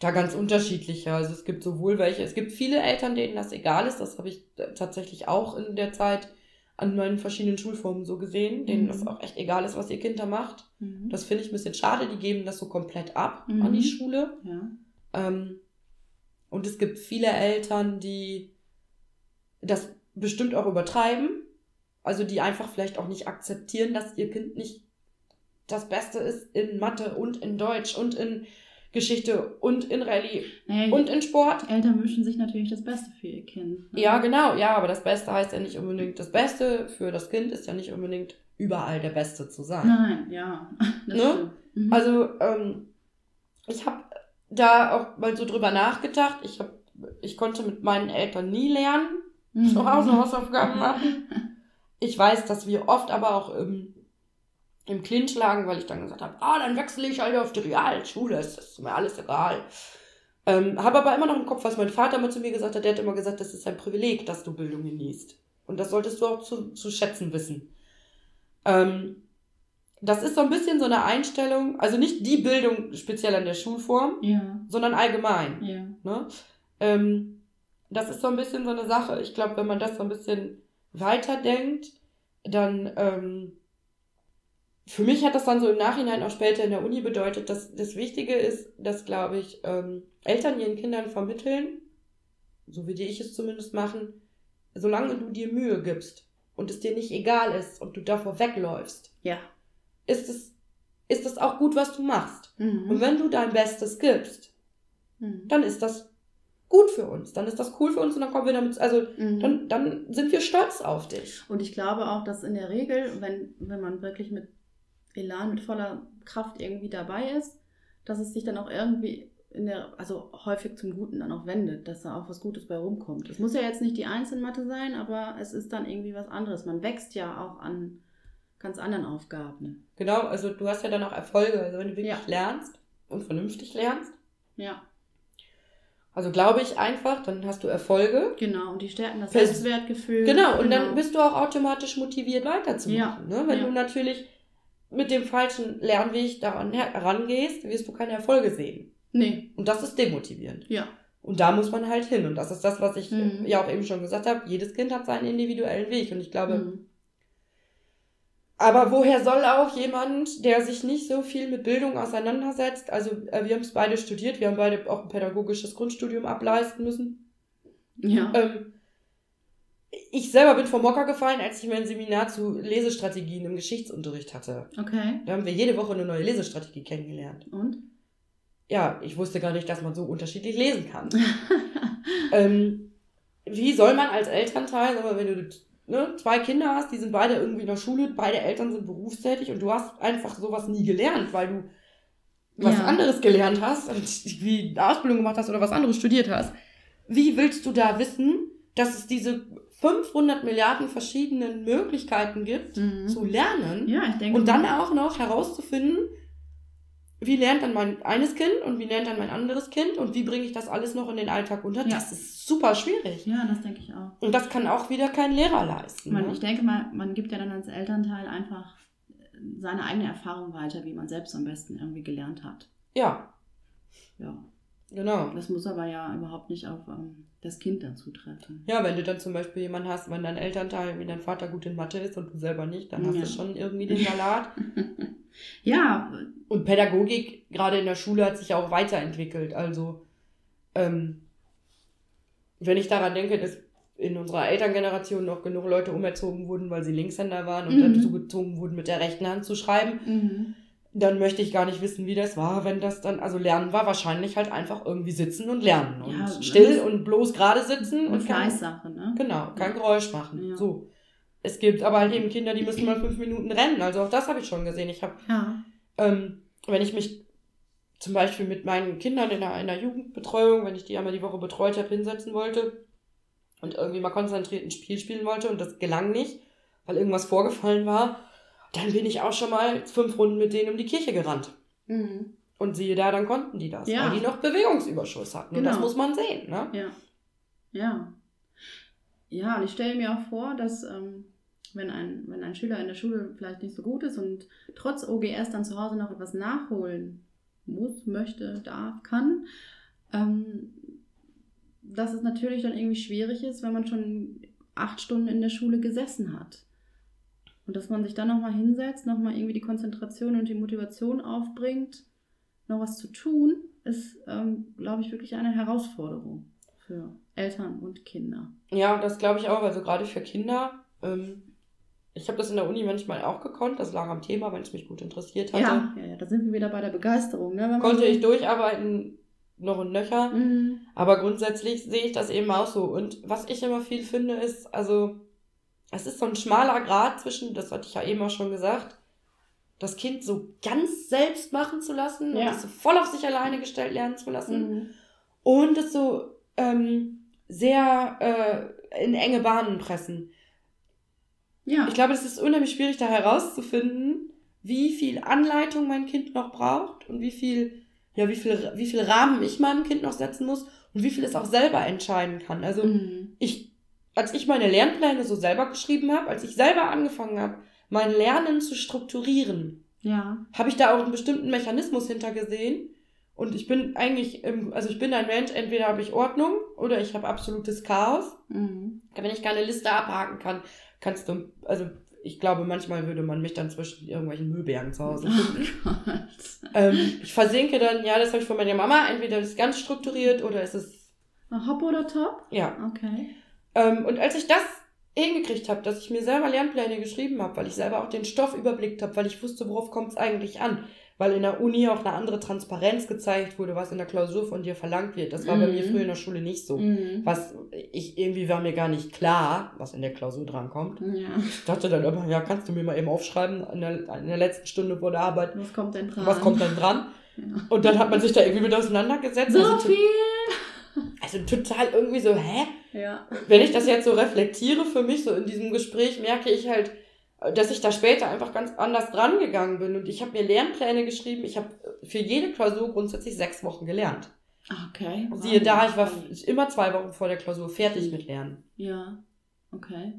[SPEAKER 2] da ganz unterschiedliche. Also es gibt sowohl welche, es gibt viele Eltern, denen das egal ist. Das habe ich tatsächlich auch in der Zeit an meinen verschiedenen Schulformen so gesehen, denen
[SPEAKER 1] Mhm.
[SPEAKER 2] das auch echt egal ist, was ihr Kind da macht.
[SPEAKER 1] Mhm.
[SPEAKER 2] Das finde ich ein bisschen schade, die geben das so komplett ab
[SPEAKER 1] Mhm.
[SPEAKER 2] an die Schule.
[SPEAKER 1] ja.
[SPEAKER 2] Ähm, und es gibt viele Eltern, die das bestimmt auch übertreiben. Also die einfach vielleicht auch nicht akzeptieren, dass ihr Kind nicht das Beste ist in Mathe und in Deutsch und in Geschichte und in Rallye
[SPEAKER 1] Naja,
[SPEAKER 2] und in Sport.
[SPEAKER 1] Eltern wünschen sich natürlich das Beste für ihr Kind. ne?
[SPEAKER 2] Ja, genau, ja, aber das Beste heißt ja nicht unbedingt, das Beste für das Kind ist ja nicht unbedingt überall der Beste zu sein.
[SPEAKER 1] Nein, ja.
[SPEAKER 2] Ne?
[SPEAKER 1] Mhm.
[SPEAKER 2] Also, ähm, ich habe da auch mal so drüber nachgedacht. Ich, hab, ich konnte mit meinen Eltern nie lernen,
[SPEAKER 1] Mhm.
[SPEAKER 2] zu Hause Hausaufgaben machen. Ich weiß, dass wir oft aber auch im, im Clinch lagen, weil ich dann gesagt habe, ah, dann wechsle ich halt auf die Realschule, es ist mir alles egal. Ähm, habe aber immer noch im Kopf, was mein Vater mal zu mir gesagt hat. Der hat immer gesagt, das ist ein Privileg, dass du Bildung genießt. Und das solltest du auch zu, zu schätzen wissen. Ähm, das ist so ein bisschen so eine Einstellung, also nicht die Bildung speziell an der Schulform,
[SPEAKER 1] Ja,
[SPEAKER 2] sondern allgemein.
[SPEAKER 1] ja.
[SPEAKER 2] Ne? Ähm, das ist so ein bisschen so eine Sache. Ich glaube, wenn man das so ein bisschen weiterdenkt, dann ähm, für mich hat das dann so im Nachhinein auch später in der Uni bedeutet, dass das Wichtige ist, dass, glaube ich, ähm, Eltern ihren Kindern vermitteln, so wie die ich es zumindest machen, solange du dir Mühe gibst und es dir nicht egal ist und du davor wegläufst,
[SPEAKER 1] Ja.
[SPEAKER 2] Ist es, ist es auch gut, was du machst.
[SPEAKER 1] Mhm.
[SPEAKER 2] Und wenn du dein Bestes gibst,
[SPEAKER 1] Mhm.
[SPEAKER 2] dann ist das gut für uns. Dann ist das cool für uns und dann kommen wir damit, also
[SPEAKER 1] Mhm.
[SPEAKER 2] dann, dann sind wir stolz auf dich.
[SPEAKER 1] Und ich glaube auch, dass in der Regel, wenn, wenn man wirklich mit Elan, mit voller Kraft irgendwie dabei ist, dass es sich dann auch irgendwie in der, also häufig zum Guten dann auch wendet, dass da auch was Gutes bei rumkommt. Es muss ja jetzt nicht die Einzelmathe sein, aber es ist dann irgendwie was anderes. Man wächst ja auch an ganz anderen Aufgaben.
[SPEAKER 2] Genau, also du hast ja dann auch Erfolge. Also wenn du wirklich
[SPEAKER 1] Ja.
[SPEAKER 2] lernst und vernünftig lernst,
[SPEAKER 1] Ja,
[SPEAKER 2] also glaube ich einfach, dann hast du Erfolge.
[SPEAKER 1] genau. Und die stärken das
[SPEAKER 2] Fest-
[SPEAKER 1] Selbstwertgefühl.
[SPEAKER 2] Genau, und dann bist du auch automatisch motiviert weiterzumachen.
[SPEAKER 1] Ja,
[SPEAKER 2] Ne? Wenn
[SPEAKER 1] ja.
[SPEAKER 2] du natürlich mit dem falschen Lernweg daran herangehst, wirst du keine Erfolge sehen.
[SPEAKER 1] Nee,
[SPEAKER 2] Und das ist demotivierend.
[SPEAKER 1] ja.
[SPEAKER 2] Und da muss man halt hin. Und das ist das, was ich
[SPEAKER 1] Mhm.
[SPEAKER 2] ja auch eben schon gesagt habe. Jedes Kind hat seinen individuellen Weg. Und ich glaube,
[SPEAKER 1] Mhm.
[SPEAKER 2] Aber woher soll auch jemand, der sich nicht so viel mit Bildung auseinandersetzt, also äh, wir haben es beide studiert, wir haben beide auch ein pädagogisches Grundstudium ableisten müssen.
[SPEAKER 1] Ja.
[SPEAKER 2] Ähm, ich selber bin vom Mocker gefallen, als ich mein Seminar zu Lesestrategien im Geschichtsunterricht hatte.
[SPEAKER 1] Okay.
[SPEAKER 2] Da haben wir jede Woche eine neue Lesestrategie kennengelernt.
[SPEAKER 1] Und?
[SPEAKER 2] Ja, ich wusste gar nicht, dass man so unterschiedlich lesen kann. ähm, wie soll man als Elternteil, aber wenn du ne, zwei Kinder hast, die sind beide irgendwie in der Schule, beide Eltern sind berufstätig und du hast einfach sowas nie gelernt, weil du was
[SPEAKER 1] Ja.
[SPEAKER 2] anderes gelernt hast und wie eine Ausbildung gemacht hast oder was anderes studiert hast. Wie willst du da wissen, dass es diese 500 Milliarden verschiedenen Möglichkeiten gibt
[SPEAKER 1] Mhm.
[SPEAKER 2] zu lernen
[SPEAKER 1] Ja, ich denke.
[SPEAKER 2] und dann auch noch herauszufinden, wie lernt dann mein eines Kind und wie lernt dann mein anderes Kind und wie bringe ich das alles noch in den Alltag unter?
[SPEAKER 1] Ja.
[SPEAKER 2] Das ist super schwierig.
[SPEAKER 1] Ja, das denke ich auch.
[SPEAKER 2] Und das kann auch wieder kein Lehrer leisten.
[SPEAKER 1] Man,
[SPEAKER 2] ne?
[SPEAKER 1] ich denke mal, man gibt ja dann als Elternteil einfach seine eigene Erfahrung weiter, wie man selbst am besten irgendwie gelernt hat.
[SPEAKER 2] Ja,
[SPEAKER 1] Ja.
[SPEAKER 2] Genau.
[SPEAKER 1] Das muss aber ja überhaupt nicht auf ähm, das Kind dann zutreffen.
[SPEAKER 2] Ja, wenn du dann zum Beispiel jemanden hast, wenn dein Elternteil, wie dein Vater gut in Mathe ist und du selber nicht, dann hast
[SPEAKER 1] Ja.
[SPEAKER 2] du schon irgendwie den Salat.
[SPEAKER 1] ja,
[SPEAKER 2] Und Pädagogik, gerade in der Schule, hat sich ja auch weiterentwickelt. Also, ähm, wenn ich daran denke, dass in unserer Elterngeneration noch genug Leute umerzogen wurden, weil sie Linkshänder waren und
[SPEAKER 1] Mhm.
[SPEAKER 2] dazu gezwungen wurden, mit der rechten Hand zu schreiben,
[SPEAKER 1] mhm.
[SPEAKER 2] Dann möchte ich gar nicht wissen, wie das war, wenn das dann, also Lernen war wahrscheinlich halt einfach irgendwie sitzen und lernen. Und
[SPEAKER 1] Ja,
[SPEAKER 2] still
[SPEAKER 1] das-
[SPEAKER 2] und bloß gerade sitzen
[SPEAKER 1] eine
[SPEAKER 2] und kein,
[SPEAKER 1] Fleißsache, ne?
[SPEAKER 2] genau, kein Geräusch machen.
[SPEAKER 1] Ja.
[SPEAKER 2] So. Es gibt aber halt eben Kinder, die müssen mal fünf Minuten rennen. Also auch das habe ich schon gesehen. Ich habe
[SPEAKER 1] Ja.
[SPEAKER 2] ähm, wenn ich mich zum Beispiel mit meinen Kindern in einer, in einer Jugendbetreuung, wenn ich die einmal die Woche betreut habe, hinsetzen wollte und irgendwie mal konzentriert ein Spiel spielen wollte und das gelang nicht, weil irgendwas vorgefallen war, dann bin ich auch schon mal fünf Runden mit denen um die Kirche gerannt.
[SPEAKER 1] Mhm.
[SPEAKER 2] Und siehe da, dann konnten die das,
[SPEAKER 1] Ja.
[SPEAKER 2] weil die noch Bewegungsüberschuss hatten. Und
[SPEAKER 1] Genau.
[SPEAKER 2] das muss man sehen, ne?
[SPEAKER 1] Ja. Ja. Ja, und ich stelle mir auch vor, dass ähm, wenn, ein, wenn ein Schüler in der Schule vielleicht nicht so gut ist und trotz OGS dann zu Hause noch etwas nachholen muss, möchte, darf, kann, ähm, dass es natürlich dann irgendwie schwierig ist, wenn man schon acht Stunden in der Schule gesessen hat. Und dass man sich dann nochmal hinsetzt, nochmal irgendwie die Konzentration und die Motivation aufbringt, noch was zu tun, ist, ähm, glaube ich, wirklich eine Herausforderung für Eltern und Kinder.
[SPEAKER 2] Ja, das glaube ich auch. Also gerade für Kinder. Ähm, ich habe das in der Uni manchmal auch gekonnt. Das lag am Thema, wenn es mich gut interessiert hatte.
[SPEAKER 1] Ja, ja, ja, da sind wir wieder bei der Begeisterung. Ne?
[SPEAKER 2] Konnte ich durcharbeiten, noch und nöcher.
[SPEAKER 1] Mhm.
[SPEAKER 2] Aber grundsätzlich sehe ich das eben auch so. Und was ich immer viel finde, ist, also, es ist so ein schmaler Grad zwischen, das hatte ich ja eben auch schon gesagt, das Kind so ganz selbst machen zu lassen und
[SPEAKER 1] Ja.
[SPEAKER 2] es so voll auf sich alleine gestellt lernen zu lassen
[SPEAKER 1] Mhm.
[SPEAKER 2] und es so ähm, sehr äh, in enge Bahnen pressen.
[SPEAKER 1] Ja.
[SPEAKER 2] Ich glaube, es ist unheimlich schwierig, da herauszufinden, wie viel Anleitung mein Kind noch braucht und wie viel, ja, wie viel, wie viel Rahmen ich meinem Kind noch setzen muss und wie viel es auch selber entscheiden kann. Also
[SPEAKER 1] Mhm.
[SPEAKER 2] ich, als ich meine Lernpläne so selber geschrieben habe, als ich selber angefangen habe, mein Lernen zu strukturieren,
[SPEAKER 1] Ja.
[SPEAKER 2] habe ich da auch einen bestimmten Mechanismus hintergesehen. Und ich bin eigentlich, im, also ich bin ein Mensch, entweder habe ich Ordnung oder ich habe absolutes Chaos.
[SPEAKER 1] Mhm.
[SPEAKER 2] Wenn ich keine Liste abhaken kann, kannst du, also ich glaube, manchmal würde man mich dann zwischen irgendwelchen Müllbergen zu Hause finden.
[SPEAKER 1] Oh
[SPEAKER 2] ähm, ich versinke dann, ja, das habe ich von meiner Mama, entweder ist es ganz strukturiert oder ist es,
[SPEAKER 1] Hop oder Top?
[SPEAKER 2] ja.
[SPEAKER 1] Okay.
[SPEAKER 2] Ähm, und als ich das hingekriegt habe, dass ich mir selber Lernpläne geschrieben habe, weil ich selber auch den Stoff überblickt habe, weil ich wusste, worauf kommt es eigentlich an, weil in der Uni auch eine andere Transparenz gezeigt wurde, was in der Klausur von dir verlangt wird. Das war bei
[SPEAKER 1] Mhm.
[SPEAKER 2] mir früher in der Schule nicht so.
[SPEAKER 1] Mhm.
[SPEAKER 2] Was ich irgendwie war mir gar nicht klar, was in der Klausur drankommt.
[SPEAKER 1] Ja.
[SPEAKER 2] Ich dachte dann immer, ja, kannst du mir mal eben aufschreiben in der, in der letzten Stunde vor der Arbeit,
[SPEAKER 1] Was kommt denn dran?
[SPEAKER 2] was kommt dann dran?
[SPEAKER 1] Ja.
[SPEAKER 2] Und dann hat man sich da irgendwie mit auseinandergesetzt.
[SPEAKER 1] So
[SPEAKER 2] also,
[SPEAKER 1] viel!
[SPEAKER 2] Also total irgendwie so, hä?
[SPEAKER 1] Ja.
[SPEAKER 2] wenn ich das jetzt so reflektiere für mich, so in diesem Gespräch, merke ich halt, dass ich da später einfach ganz anders dran gegangen bin. Und ich habe mir Lernpläne geschrieben. Ich habe für jede Klausur grundsätzlich sechs Wochen gelernt.
[SPEAKER 1] Okay.
[SPEAKER 2] Siehe da, ich war immer zwei Wochen vor der Klausur fertig mit Lernen.
[SPEAKER 1] Ja. Okay.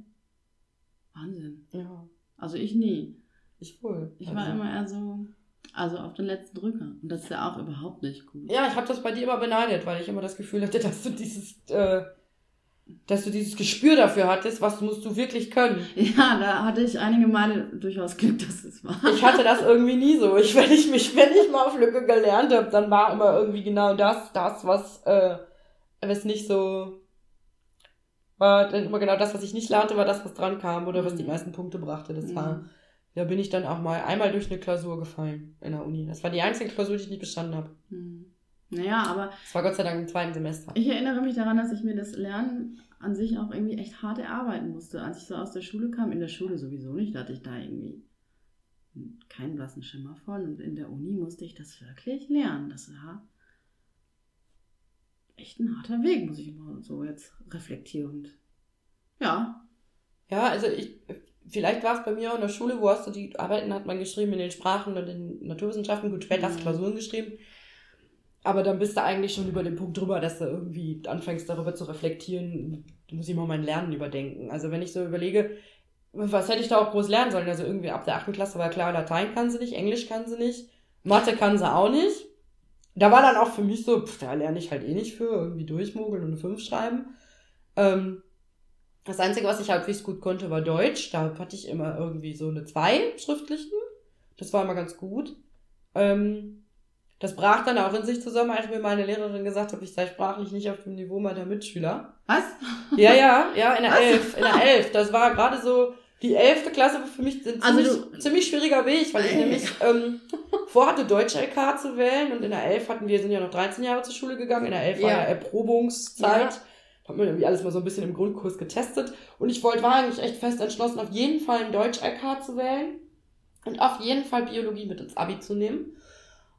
[SPEAKER 1] Wahnsinn.
[SPEAKER 2] Ja,
[SPEAKER 1] Also ich nie.
[SPEAKER 2] ich wohl.
[SPEAKER 1] Ich war
[SPEAKER 2] Also-
[SPEAKER 1] immer eher so, also auf den letzten Drücker. Und das ist ja auch überhaupt nicht gut.
[SPEAKER 2] Ja, ich habe das bei dir immer beneidet, weil ich immer das Gefühl hatte, dass du dieses, äh, dass du dieses Gespür dafür hattest, was musst du wirklich können.
[SPEAKER 1] Ja, da hatte ich einige Male durchaus Glück, dass es war.
[SPEAKER 2] Ich hatte das irgendwie nie so. Ich, wenn ich mich, wenn ich mal auf Lücke gelernt habe, dann war immer irgendwie genau das, das, was, äh, was nicht so, war dann immer genau das, was ich nicht lernte, war das, was dran kam oder was die
[SPEAKER 1] Mhm.
[SPEAKER 2] meisten Punkte brachte. Das
[SPEAKER 1] Mhm.
[SPEAKER 2] war, da bin ich dann auch mal einmal durch eine Klausur gefallen in der Uni. Das war die einzige Klausur, die ich nicht bestanden habe.
[SPEAKER 1] Hm. Naja, aber
[SPEAKER 2] Das war Gott sei Dank im zweiten Semester.
[SPEAKER 1] ich erinnere mich daran, dass ich mir das Lernen an sich auch irgendwie echt hart erarbeiten musste. Als ich so aus der Schule kam, in der Schule sowieso nicht, da hatte ich da irgendwie keinen blassen Schimmer von. Und in der Uni musste ich das wirklich lernen. Das war echt ein harter Weg, muss ich mal so jetzt reflektierend. Ja.
[SPEAKER 2] Ja, also ich, vielleicht war es bei mir auch in der Schule, wo hast du die Arbeiten hat man geschrieben in den Sprachen und in Naturwissenschaften, gut, später hast du
[SPEAKER 1] Mhm.
[SPEAKER 2] Klausuren geschrieben. Aber dann bist du eigentlich schon über den Punkt drüber, dass du irgendwie anfängst darüber zu reflektieren, muss ich mal mein Lernen überdenken. Also wenn ich so überlege, was hätte ich da auch groß lernen sollen? Also irgendwie ab der 8. Klasse war klar, Latein kann sie nicht, Englisch kann sie nicht, Mathe kann sie auch nicht. Da war dann auch für mich so, pff, da lerne ich halt eh nicht für, irgendwie durchmogeln und eine 5 schreiben. Ähm, das Einzige, was ich halbwegs gut konnte, war Deutsch. Da hatte ich immer irgendwie so eine 2 schriftlichen. Das war immer ganz gut. Ähm, das brach dann auch in sich zusammen, als mir meine Lehrerin gesagt hat, ich sei sprachlich nicht auf dem Niveau meiner Mitschüler.
[SPEAKER 1] Was?
[SPEAKER 2] Ja, ja, ja, in der
[SPEAKER 1] Was?
[SPEAKER 2] Elf, in der Elf. Das war gerade so, die elfte Klasse war für mich ein
[SPEAKER 1] Also
[SPEAKER 2] ziemlich,
[SPEAKER 1] du-
[SPEAKER 2] ziemlich schwieriger Weg, weil ich
[SPEAKER 1] Ey.
[SPEAKER 2] nämlich ähm, vorhatte, Deutsch-LK zu wählen und in der Elf hatten wir, sind ja noch 13 Jahre zur Schule gegangen, in der Elf war
[SPEAKER 1] Ja.
[SPEAKER 2] ja Erprobungszeit.
[SPEAKER 1] Ja.
[SPEAKER 2] Hat man irgendwie alles mal so ein bisschen im Grundkurs getestet und ich wollte, war eigentlich echt fest entschlossen, auf jeden Fall ein Deutsch-LK zu wählen und auf jeden Fall Biologie mit ins Abi zu nehmen.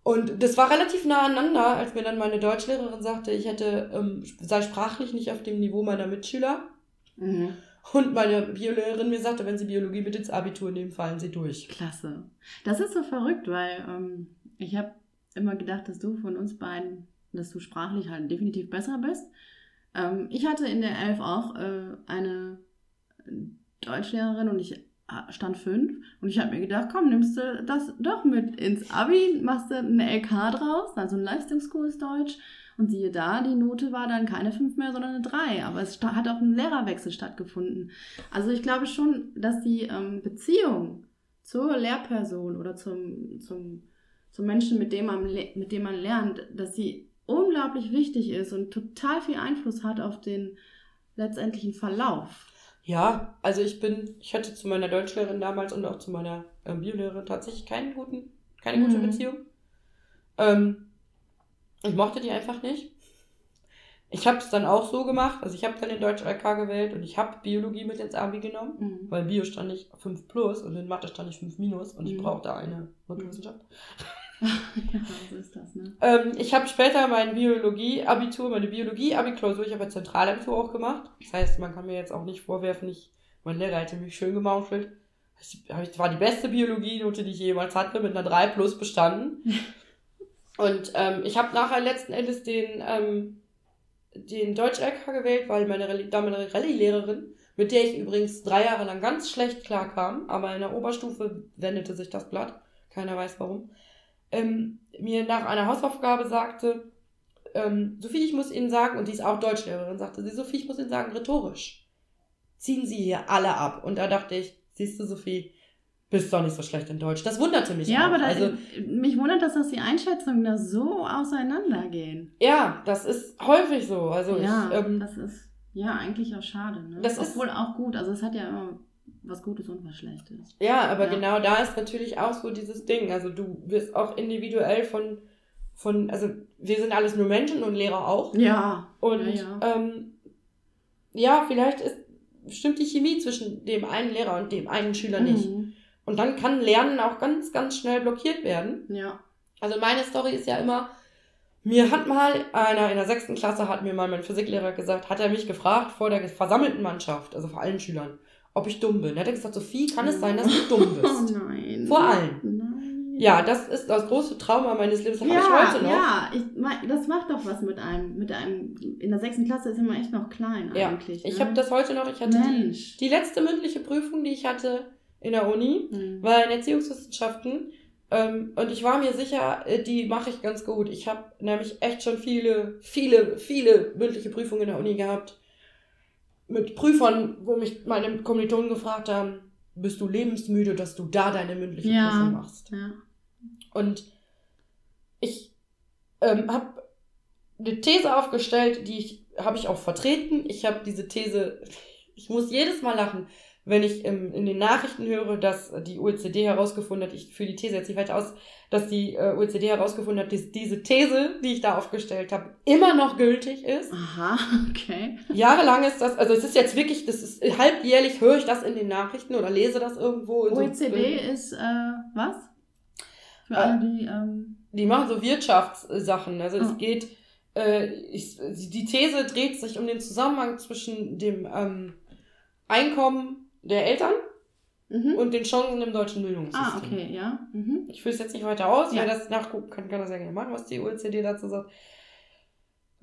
[SPEAKER 2] Und das war relativ nah aneinander, als mir dann meine Deutschlehrerin sagte, ich hätte, ähm, sei sprachlich nicht auf dem Niveau meiner Mitschüler.
[SPEAKER 1] Mhm.
[SPEAKER 2] Und meine Biolehrerin mir sagte, wenn Sie Biologie mit ins Abitur nehmen, fallen Sie durch.
[SPEAKER 1] Klasse. Das ist so verrückt, weil ähm, ich habe immer gedacht, dass du von uns beiden, dass du sprachlich halt definitiv besser bist. Ähm, ich hatte in der Elf auch äh, eine Deutschlehrerin und ich äh, stand fünf und ich habe mir gedacht, komm, nimmst du das doch mit ins Abi, machst du eine LK draus, also einen Leistungskurs Deutsch und siehe da, die Note war dann keine fünf mehr, sondern eine drei. Aber es hat auch ein Lehrerwechsel stattgefunden. Also ich glaube schon, dass die ähm, Beziehung zur Lehrperson oder zum, zum, zum Menschen, mit dem, man, mit dem man lernt, dass sie unglaublich wichtig ist und total viel Einfluss hat auf den letztendlichen Verlauf.
[SPEAKER 2] Ja, also ich bin, ich hatte zu meiner Deutschlehrerin damals und auch zu meiner ähm, Biolehrerin tatsächlich keinen guten, keine gute
[SPEAKER 1] Mhm.
[SPEAKER 2] Beziehung. Ähm, ich mochte die einfach nicht. Ich habe es dann auch so gemacht, also ich habe dann den Deutsch LK gewählt und ich habe Biologie mit ins Abi genommen,
[SPEAKER 1] Mhm.
[SPEAKER 2] weil Bio stand ich 5 plus und in Mathe stand ich 5 minus und ich
[SPEAKER 1] Mhm.
[SPEAKER 2] brauchte eine Naturwissenschaft.
[SPEAKER 1] ja, so ist das, ne?
[SPEAKER 2] Ähm, ich habe später mein Biologie-Abitur, meine Biologie-Abiklausur, ich habe ein Zentralabitur auch gemacht. Das heißt, man kann mir jetzt auch nicht vorwerfen, ich, mein Lehrer hätte mich schön gemauschelt. Ich war die beste Biologie-Note, die ich jemals hatte, mit einer 3 plus bestanden. Und ähm, ich habe nachher letzten Endes den, ähm, den Deutsch-LK gewählt, weil meine Rallye- damalige Rallye-Lehrerin, mit der ich übrigens drei Jahre lang ganz schlecht klarkam, aber in der Oberstufe wendete sich das Blatt. Keiner weiß warum ähm, mir nach einer Hausaufgabe sagte, ähm, Sophie, ich muss Ihnen sagen, und die ist auch Deutschlehrerin, sagte sie, Sophie, ich muss Ihnen sagen, rhetorisch ziehen Sie hier alle ab. Und da dachte ich, siehst du, Sophie, bist doch nicht so schlecht in Deutsch. Das wunderte mich
[SPEAKER 1] Ja,
[SPEAKER 2] auch.
[SPEAKER 1] aber da,
[SPEAKER 2] also,
[SPEAKER 1] mich wundert das, dass die Einschätzungen da so auseinandergehen.
[SPEAKER 2] ja, das ist häufig so. Also
[SPEAKER 1] ja,
[SPEAKER 2] ich, ähm,
[SPEAKER 1] das ist ja eigentlich auch schade. Ne?
[SPEAKER 2] Das ist-
[SPEAKER 1] Obwohl auch gut. Also es hat ja immer was Gutes und was Schlechtes.
[SPEAKER 2] ja, aber
[SPEAKER 1] Ja.
[SPEAKER 2] genau da ist natürlich auch so dieses Ding. Also du wirst auch individuell von, von, also wir sind alles nur Menschen und Lehrer auch.
[SPEAKER 1] Ja.
[SPEAKER 2] Und
[SPEAKER 1] Ja, ja.
[SPEAKER 2] Ähm, ja, vielleicht ist, stimmt die Chemie zwischen dem einen Lehrer und dem einen Schüler nicht.
[SPEAKER 1] Mhm.
[SPEAKER 2] Und dann kann Lernen auch ganz, ganz schnell blockiert werden.
[SPEAKER 1] Ja.
[SPEAKER 2] Also meine Story ist ja immer, mir hat mal einer in der sechsten Klasse, hat mir mal mein Physiklehrer gesagt, hat er mich gefragt vor der versammelten Mannschaft, also vor allen Schülern, ob ich dumm bin. Er hat gesagt, Sophie, kann es sein, dass du dumm
[SPEAKER 1] Oh
[SPEAKER 2] bist?
[SPEAKER 1] nein.
[SPEAKER 2] Vor allem.
[SPEAKER 1] Nein.
[SPEAKER 2] Ja, das ist das große Trauma meines Lebens. Das
[SPEAKER 1] ja,
[SPEAKER 2] habe ich heute noch.
[SPEAKER 1] Ja, ich, das macht doch was mit einem. Mit einem. In der sechsten Klasse ist man echt noch klein
[SPEAKER 2] Ja,
[SPEAKER 1] eigentlich.
[SPEAKER 2] Ich
[SPEAKER 1] ne?
[SPEAKER 2] habe das heute noch. Ich hatte die,
[SPEAKER 1] Mensch.
[SPEAKER 2] die letzte mündliche Prüfung, die ich hatte in der Uni,
[SPEAKER 1] Mhm.
[SPEAKER 2] war in Erziehungswissenschaften. Ähm, und ich war mir sicher, äh, die mache ich ganz gut. Ich habe nämlich echt schon viele, viele, viele mündliche Prüfungen in der Uni gehabt. Mit Prüfern, wo mich meine Kommilitonen gefragt haben, bist du lebensmüde, dass du da deine mündliche
[SPEAKER 1] Ja.
[SPEAKER 2] Prüfung machst.
[SPEAKER 1] Ja.
[SPEAKER 2] Und ich ähm, habe eine These aufgestellt, die ich habe ich auch vertreten. Ich habe diese These, ich muss jedes Mal lachen, wenn ich ähm, in den Nachrichten höre, dass die OECD herausgefunden hat, ich führe die These jetzt nicht weiter aus, dass die äh, OECD herausgefunden hat, dass diese These, die ich da aufgestellt habe, immer noch gültig ist.
[SPEAKER 1] Aha, okay.
[SPEAKER 2] Jahrelang ist das, also es ist jetzt wirklich, das ist halbjährlich höre ich das in den Nachrichten oder lese das irgendwo. in so-
[SPEAKER 1] OECD ist, äh, was? Für
[SPEAKER 2] Äh,
[SPEAKER 1] alle, die, ähm,
[SPEAKER 2] die machen so Wirtschaftssachen. Also es
[SPEAKER 1] Ah.
[SPEAKER 2] geht, äh, ich, die These dreht sich um den Zusammenhang zwischen dem ähm, Einkommen der Eltern mhm. und den Chancen im deutschen Bildungssystem.
[SPEAKER 1] Ah, okay, ja. Mhm.
[SPEAKER 2] Ich führe es jetzt nicht weiter aus.
[SPEAKER 1] Ja.
[SPEAKER 2] Wer das nachgucken kann, kann das ja gerne machen, was die OECD dazu sagt.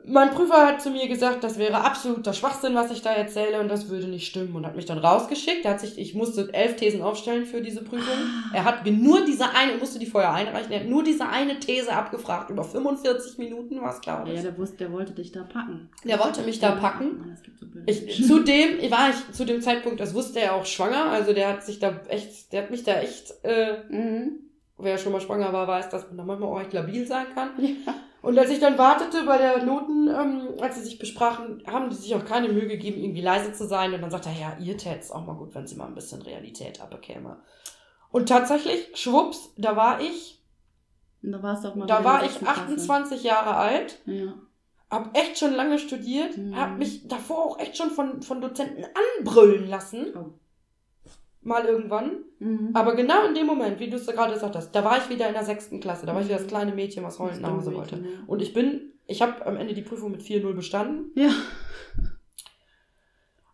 [SPEAKER 2] Mein Prüfer hat zu mir gesagt, das wäre absoluter Schwachsinn, was ich da erzähle und das würde nicht stimmen und hat mich dann rausgeschickt. Er hat sich, ich musste elf Thesen aufstellen für diese Prüfung.
[SPEAKER 1] Ah.
[SPEAKER 2] Er hat mir nur diese eine, musste die vorher einreichen, er hat nur diese eine These abgefragt. Über 45 Minuten war es, glaube ich.
[SPEAKER 1] Ja, der, wusste, der wollte dich da packen.
[SPEAKER 2] Der wollte mich da packen. Ich, zudem war ich zu dem Zeitpunkt, das wusste er auch schwanger, also der hat sich da echt, der hat mich da echt, äh,
[SPEAKER 1] Mhm.
[SPEAKER 2] wer schon mal schwanger war, weiß, dass man da manchmal auch echt labil sein kann.
[SPEAKER 1] Ja.
[SPEAKER 2] Und als ich dann wartete bei der Noten, ähm, als sie sich besprachen, haben die sich auch keine Mühe gegeben, irgendwie leise zu sein. Und dann sagte er, ja, ihr tät's auch mal gut, wenn sie mal ein bisschen Realität abbekäme. Und tatsächlich, schwupps, da war ich,
[SPEAKER 1] Und da warst du auch mal
[SPEAKER 2] da war ich
[SPEAKER 1] sechsten Klasse.
[SPEAKER 2] 28 Jahre alt,
[SPEAKER 1] Ja.
[SPEAKER 2] hab echt schon lange studiert,
[SPEAKER 1] Mhm.
[SPEAKER 2] hab mich davor auch echt schon von, von Dozenten anbrüllen lassen.
[SPEAKER 1] Oh.
[SPEAKER 2] Mal irgendwann.
[SPEAKER 1] Mhm.
[SPEAKER 2] Aber genau in dem Moment, wie du es gerade gesagt hast, da war ich wieder in der sechsten Klasse. Da war ich wieder das kleine Mädchen, was heulend nach Hause wollte.
[SPEAKER 1] Ja.
[SPEAKER 2] Und ich bin, ich habe am Ende die Prüfung mit 4-0 bestanden.
[SPEAKER 1] Ja.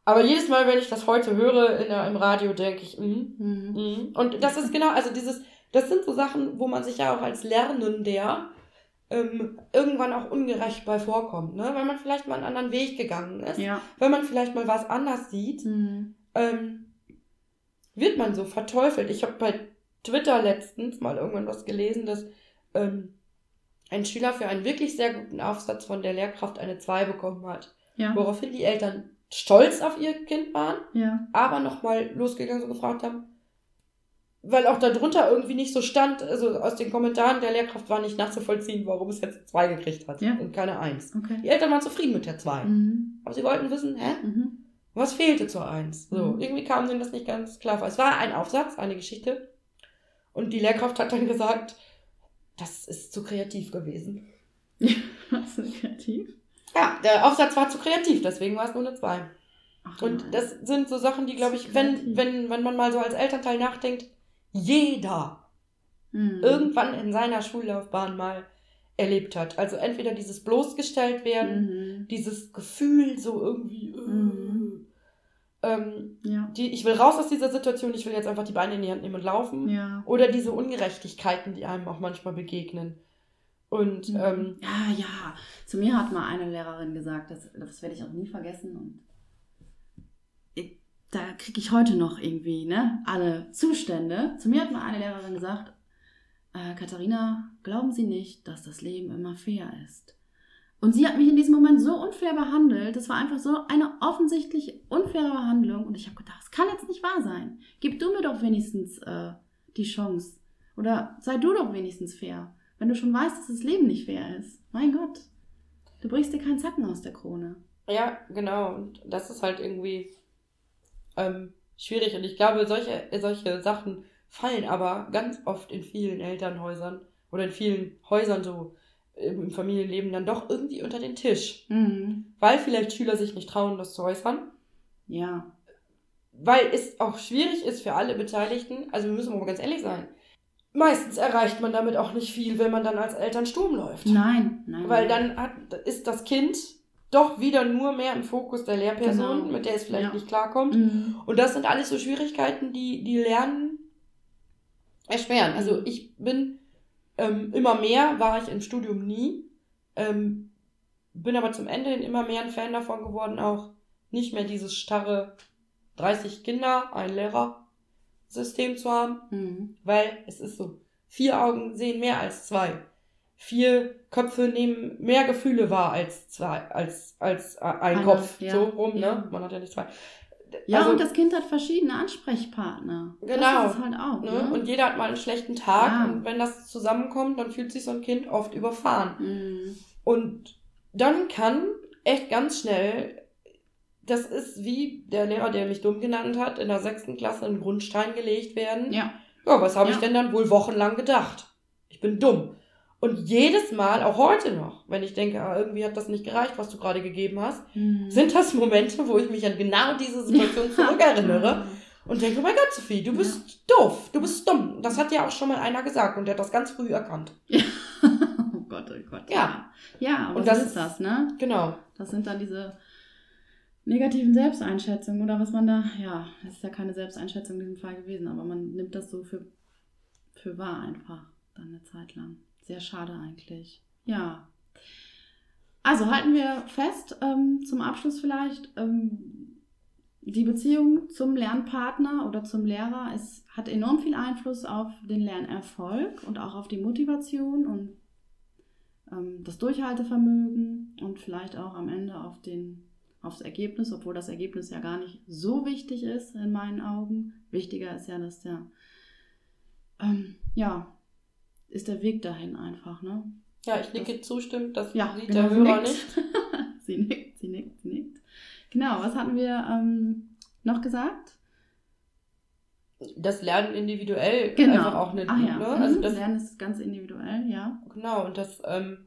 [SPEAKER 2] Aber jedes Mal, wenn ich das heute höre in der, im Radio, denke ich, mm,
[SPEAKER 1] Mhm.
[SPEAKER 2] mm. Und das ist genau, also dieses, das sind so Sachen, wo man sich ja auch als Lernender ähm, irgendwann auch ungerecht bei vorkommt, ne? Weil man vielleicht mal einen anderen Weg gegangen ist,
[SPEAKER 1] Ja.
[SPEAKER 2] wenn man vielleicht mal was anders sieht,
[SPEAKER 1] Mhm.
[SPEAKER 2] ähm, wird man so verteufelt. Ich habe bei Twitter letztens mal irgendwann was gelesen, dass ähm, ein Schüler für einen wirklich sehr guten Aufsatz von der Lehrkraft eine 2 bekommen hat.
[SPEAKER 1] Ja.
[SPEAKER 2] Woraufhin die Eltern stolz auf ihr Kind waren,
[SPEAKER 1] Ja.
[SPEAKER 2] aber nochmal losgegangen und gefragt haben, weil auch darunter irgendwie nicht so stand, also aus den Kommentaren der Lehrkraft war nicht nachzuvollziehen, warum es jetzt 2 gekriegt hat
[SPEAKER 1] Ja.
[SPEAKER 2] und keine 1.
[SPEAKER 1] Okay.
[SPEAKER 2] Die Eltern waren zufrieden mit der 2.
[SPEAKER 1] Mhm.
[SPEAKER 2] Aber sie wollten wissen, hä?
[SPEAKER 1] Mhm.
[SPEAKER 2] Was fehlte zur Eins? So,
[SPEAKER 1] Mhm.
[SPEAKER 2] irgendwie kam denen das nicht ganz klar vor. Es war ein Aufsatz, eine Geschichte. Und die Lehrkraft hat dann gesagt, das ist zu kreativ gewesen.
[SPEAKER 1] Warst du kreativ?
[SPEAKER 2] Ja, der Aufsatz war zu kreativ, deswegen war es nur eine 2.
[SPEAKER 1] Ach,
[SPEAKER 2] Und
[SPEAKER 1] nein.
[SPEAKER 2] das sind so Sachen, die, glaube ich, wenn, wenn, wenn man mal so als Elternteil nachdenkt, jeder
[SPEAKER 1] Mhm.
[SPEAKER 2] irgendwann in seiner Schullaufbahn mal erlebt hat. Also entweder dieses bloßgestellt werden,
[SPEAKER 1] Mhm.
[SPEAKER 2] dieses Gefühl so irgendwie, äh,
[SPEAKER 1] Mhm.
[SPEAKER 2] ähm,
[SPEAKER 1] Ja.
[SPEAKER 2] die, ich will raus aus dieser Situation, ich will jetzt einfach die Beine in die Hand nehmen und laufen.
[SPEAKER 1] Ja.
[SPEAKER 2] Oder diese Ungerechtigkeiten, die einem auch manchmal begegnen. Und
[SPEAKER 1] Mhm.
[SPEAKER 2] ähm,
[SPEAKER 1] Ja, ja. Zu mir hat mal eine Lehrerin gesagt, das, das werde ich auch nie vergessen. Und ich, da kriege ich heute noch irgendwie ne, alle Zustände. Zu mir hat mal eine Lehrerin gesagt, äh, Katharina, glauben Sie nicht, dass das Leben immer fair ist. Und sie hat mich in diesem Moment so unfair behandelt. Das war einfach so eine offensichtlich unfaire Behandlung. Und ich habe gedacht, das kann jetzt nicht wahr sein. Gib du mir doch wenigstens äh, die Chance. Oder sei du doch wenigstens fair. Wenn du schon weißt, dass das Leben nicht fair ist. Mein Gott. Du brichst dir keinen Zacken aus der Krone.
[SPEAKER 2] ja, genau. Und das ist halt irgendwie ähm, schwierig. Und ich glaube, solche, solche Sachen fallen aber ganz oft in vielen Elternhäusern oder in vielen Häusern so im Familienleben dann doch irgendwie unter den Tisch.
[SPEAKER 1] Mhm.
[SPEAKER 2] Weil vielleicht Schüler sich nicht trauen, das zu äußern.
[SPEAKER 1] Ja.
[SPEAKER 2] weil es auch schwierig ist für alle Beteiligten. Also wir müssen mal ganz ehrlich sein. Meistens erreicht man damit auch nicht viel, wenn man dann als Eltern Sturm läuft.
[SPEAKER 1] Nein, nein.
[SPEAKER 2] Weil dann hat, ist das Kind doch wieder nur mehr im Fokus der Lehrperson,
[SPEAKER 1] Genau.
[SPEAKER 2] mit der es vielleicht
[SPEAKER 1] Ja.
[SPEAKER 2] nicht klarkommt.
[SPEAKER 1] Mhm.
[SPEAKER 2] Und das sind alles so Schwierigkeiten, die, die Lernen erschweren. Also ich bin ähm, immer mehr, war ich im Studium nie, ähm, bin aber zum Ende hin immer mehr ein Fan davon geworden, auch nicht mehr dieses starre 30 Kinder, ein Lehrer System zu haben,
[SPEAKER 1] Mhm.
[SPEAKER 2] weil es ist so, vier Augen sehen mehr als zwei. Vier Köpfe nehmen mehr Gefühle wahr als zwei, als, als äh, ein
[SPEAKER 1] Einer,
[SPEAKER 2] Kopf.
[SPEAKER 1] ja,
[SPEAKER 2] so rum, ne? Man hat ja nicht zwei.
[SPEAKER 1] Ja,
[SPEAKER 2] Also-
[SPEAKER 1] und das Kind hat verschiedene Ansprechpartner.
[SPEAKER 2] Genau.
[SPEAKER 1] Das ist halt auch.
[SPEAKER 2] Ne?
[SPEAKER 1] Ne?
[SPEAKER 2] Und jeder hat mal einen schlechten Tag
[SPEAKER 1] Ja.
[SPEAKER 2] und wenn das zusammenkommt, dann fühlt sich so ein Kind oft überfahren.
[SPEAKER 1] Mhm.
[SPEAKER 2] Und dann kann echt ganz schnell, das ist wie der Lehrer, der mich dumm genannt hat, in der sechsten Klasse ein Grundstein gelegt werden.
[SPEAKER 1] Ja.
[SPEAKER 2] Ja, was habe ich
[SPEAKER 1] Ja.
[SPEAKER 2] denn dann wohl wochenlang gedacht? Ich bin dumm. Und jedes Mal, auch heute noch, wenn ich denke, ah, irgendwie hat das nicht gereicht, was du gerade gegeben hast,
[SPEAKER 1] Mhm.
[SPEAKER 2] sind das Momente, wo ich mich an genau diese Situation zurückerinnere und denke, oh mein Gott, Sophie, du bist doof, du bist dumm. Das hat ja auch schon mal einer gesagt und der hat das ganz früh erkannt.
[SPEAKER 1] oh Gott, oh Gott.
[SPEAKER 2] Ja.
[SPEAKER 1] Ja,
[SPEAKER 2] Und das
[SPEAKER 1] ist das, ne?
[SPEAKER 2] Genau.
[SPEAKER 1] Das sind dann diese negativen Selbsteinschätzung oder was man da, ja, es ist ja keine Selbsteinschätzung in diesem Fall gewesen, aber man nimmt das so für, für wahr einfach dann eine Zeit lang. Sehr schade eigentlich. Ja. Also halten wir fest, ähm, zum Abschluss vielleicht, ähm, die Beziehung zum Lernpartner oder zum Lehrer es hat enorm viel Einfluss auf den Lernerfolg und auch auf die Motivation und ähm, das Durchhaltevermögen und vielleicht auch am Ende auf den, aufs Ergebnis, obwohl das Ergebnis ja gar nicht so wichtig ist in meinen Augen. Wichtiger ist ja, dass der, ähm, ja, ist der Weg dahin einfach, ne?
[SPEAKER 2] Ja, ich nicke das, zustimmend, das
[SPEAKER 1] ja, sieht genau, der Hörer nicht. sie nickt, sie nickt, sie nickt. Genau, was hatten wir ähm, noch gesagt?
[SPEAKER 2] Das Lernen individuell
[SPEAKER 1] genau.
[SPEAKER 2] einfach auch nicht.
[SPEAKER 1] Ach, ja.
[SPEAKER 2] ne?
[SPEAKER 1] also das Lernen ist ganz individuell, ja.
[SPEAKER 2] Genau, und das, ähm,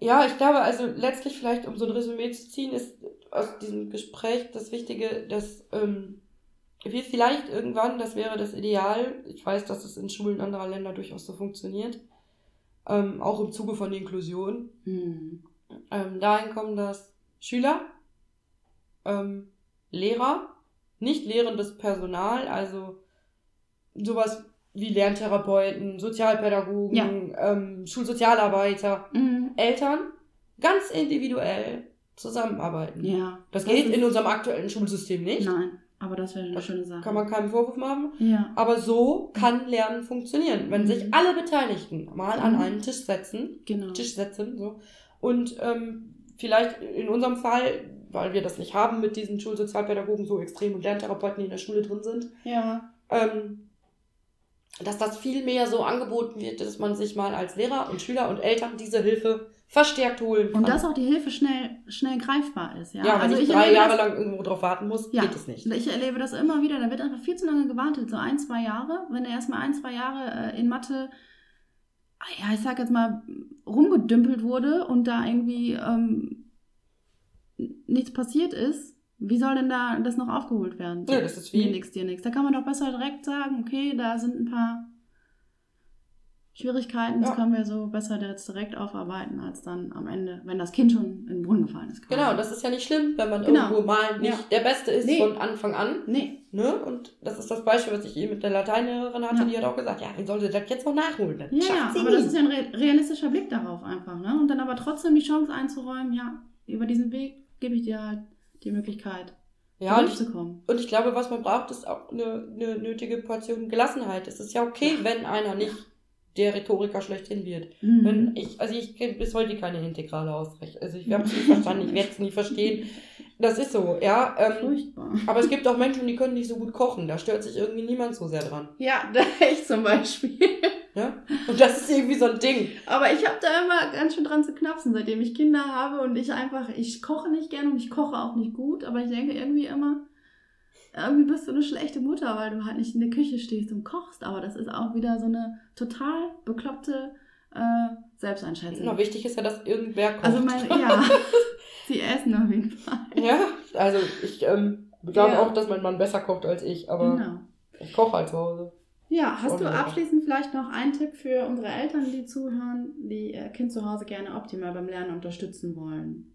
[SPEAKER 2] ja, ich glaube, also letztlich vielleicht, um so ein Resümee zu ziehen, ist aus diesem Gespräch das Wichtige, dass ähm, wir vielleicht irgendwann, das wäre das Ideal, ich weiß, dass es in Schulen anderer Länder durchaus so funktioniert, ähm, auch im Zuge von Inklusion,
[SPEAKER 1] mhm.
[SPEAKER 2] ähm, dahin kommen, dass Schüler, ähm, Lehrer, nicht lehrendes Personal, also sowas wie Lerntherapeuten, Sozialpädagogen, ja. ähm, Schulsozialarbeiter,
[SPEAKER 1] mhm.
[SPEAKER 2] Eltern ganz individuell zusammenarbeiten.
[SPEAKER 1] Ja.
[SPEAKER 2] Das, das geht in unserem aktuellen Schulsystem nicht.
[SPEAKER 1] Nein, aber das wäre eine das schöne Sache.
[SPEAKER 2] Kann man keinen Vorwurf machen.
[SPEAKER 1] Ja.
[SPEAKER 2] Aber so kann Lernen funktionieren, wenn mhm. sich alle Beteiligten mal an
[SPEAKER 1] Mhm.
[SPEAKER 2] einen Tisch setzen,
[SPEAKER 1] Genau.
[SPEAKER 2] Tisch setzen, so und ähm, vielleicht in unserem Fall, weil wir das nicht haben mit diesen Schulsozialpädagogen so extrem und Lerntherapeuten, die in der Schule drin sind,
[SPEAKER 1] Ja.
[SPEAKER 2] ähm, dass das viel mehr so angeboten wird, dass man sich mal als Lehrer und Schüler und Eltern diese Hilfe verstärkt holen kann.
[SPEAKER 1] Und dass auch die Hilfe schnell, schnell greifbar ist. Ja,
[SPEAKER 2] ja, wenn
[SPEAKER 1] also
[SPEAKER 2] ich
[SPEAKER 1] ich
[SPEAKER 2] drei Jahre
[SPEAKER 1] das,
[SPEAKER 2] lang irgendwo drauf warten muss,
[SPEAKER 1] Ja.
[SPEAKER 2] geht es nicht.
[SPEAKER 1] Ich erlebe das immer wieder, da wird einfach viel zu lange gewartet, so ein, zwei Jahre. Wenn er erstmal ein, zwei Jahre äh, in Mathe, ah ja, ich sag jetzt mal, rumgedümpelt wurde und da irgendwie ähm, nichts passiert ist, wie soll denn da das noch aufgeholt werden?
[SPEAKER 2] Ja, das ist wie,
[SPEAKER 1] nix, dir nix. Da kann man doch besser direkt sagen, okay, da sind ein paar Schwierigkeiten, das
[SPEAKER 2] Ja.
[SPEAKER 1] können wir so besser jetzt direkt aufarbeiten, als dann am Ende, wenn das Kind schon in den Brunnen gefallen ist. quasi.
[SPEAKER 2] genau, das ist ja nicht schlimm, wenn man
[SPEAKER 1] Genau.
[SPEAKER 2] irgendwo mal nicht
[SPEAKER 1] Ja.
[SPEAKER 2] der Beste ist
[SPEAKER 1] Nee.
[SPEAKER 2] von Anfang an.
[SPEAKER 1] Nee,
[SPEAKER 2] Ne? Und das ist das Beispiel, was ich eben mit der Lateinlehrerin hatte,
[SPEAKER 1] Ja.
[SPEAKER 2] die hat auch gesagt, ja, wie soll sie das jetzt noch nachholen? Das
[SPEAKER 1] Ja, aber
[SPEAKER 2] nie.
[SPEAKER 1] das ist ja ein re realistischer Blick darauf einfach, ne? Und dann aber trotzdem die Chance einzuräumen, ja, über diesen Weg gebe ich dir halt die Möglichkeit,
[SPEAKER 2] ja, und ich,
[SPEAKER 1] durchzukommen.
[SPEAKER 2] und ich glaube, was man braucht, ist auch eine, eine nötige Portion Gelassenheit. Es ist ja okay, wenn einer nicht der Rhetoriker schlechthin wird.
[SPEAKER 1] Mhm.
[SPEAKER 2] Wenn ich, also ich kenne bis heute keine integrale Ausrechnung. Also ich habe es nie verstanden, ich werde es nie verstehen. Das ist so, ja. Ähm,
[SPEAKER 1] Furchtbar.
[SPEAKER 2] aber es gibt auch Menschen, die können nicht so gut kochen. Da stört sich irgendwie niemand so sehr dran.
[SPEAKER 1] Ja, ich zum Beispiel.
[SPEAKER 2] Ja? Und das ist irgendwie so ein Ding.
[SPEAKER 1] Aber ich habe da immer ganz schön dran zu knapsen, seitdem ich Kinder habe und ich einfach, ich koche nicht gerne und ich koche auch nicht gut, aber ich denke irgendwie immer, irgendwie bist du eine schlechte Mutter, weil du halt nicht in der Küche stehst und kochst. Aber das ist auch wieder so eine total bekloppte äh, Selbsteinschätzung.
[SPEAKER 2] Na, wichtig ist ja, dass irgendwer kocht.
[SPEAKER 1] Also mein, ja, sie essen auf jeden Fall.
[SPEAKER 2] ja, also ich ähm, glaube
[SPEAKER 1] Ja.
[SPEAKER 2] auch, dass mein Mann besser kocht als ich, aber
[SPEAKER 1] Genau.
[SPEAKER 2] ich koche halt zu Hause.
[SPEAKER 1] Ja, hast du abschließend vielleicht noch einen Tipp für unsere Eltern, die zuhören, die ihr Kind zu Hause gerne optimal beim Lernen unterstützen wollen?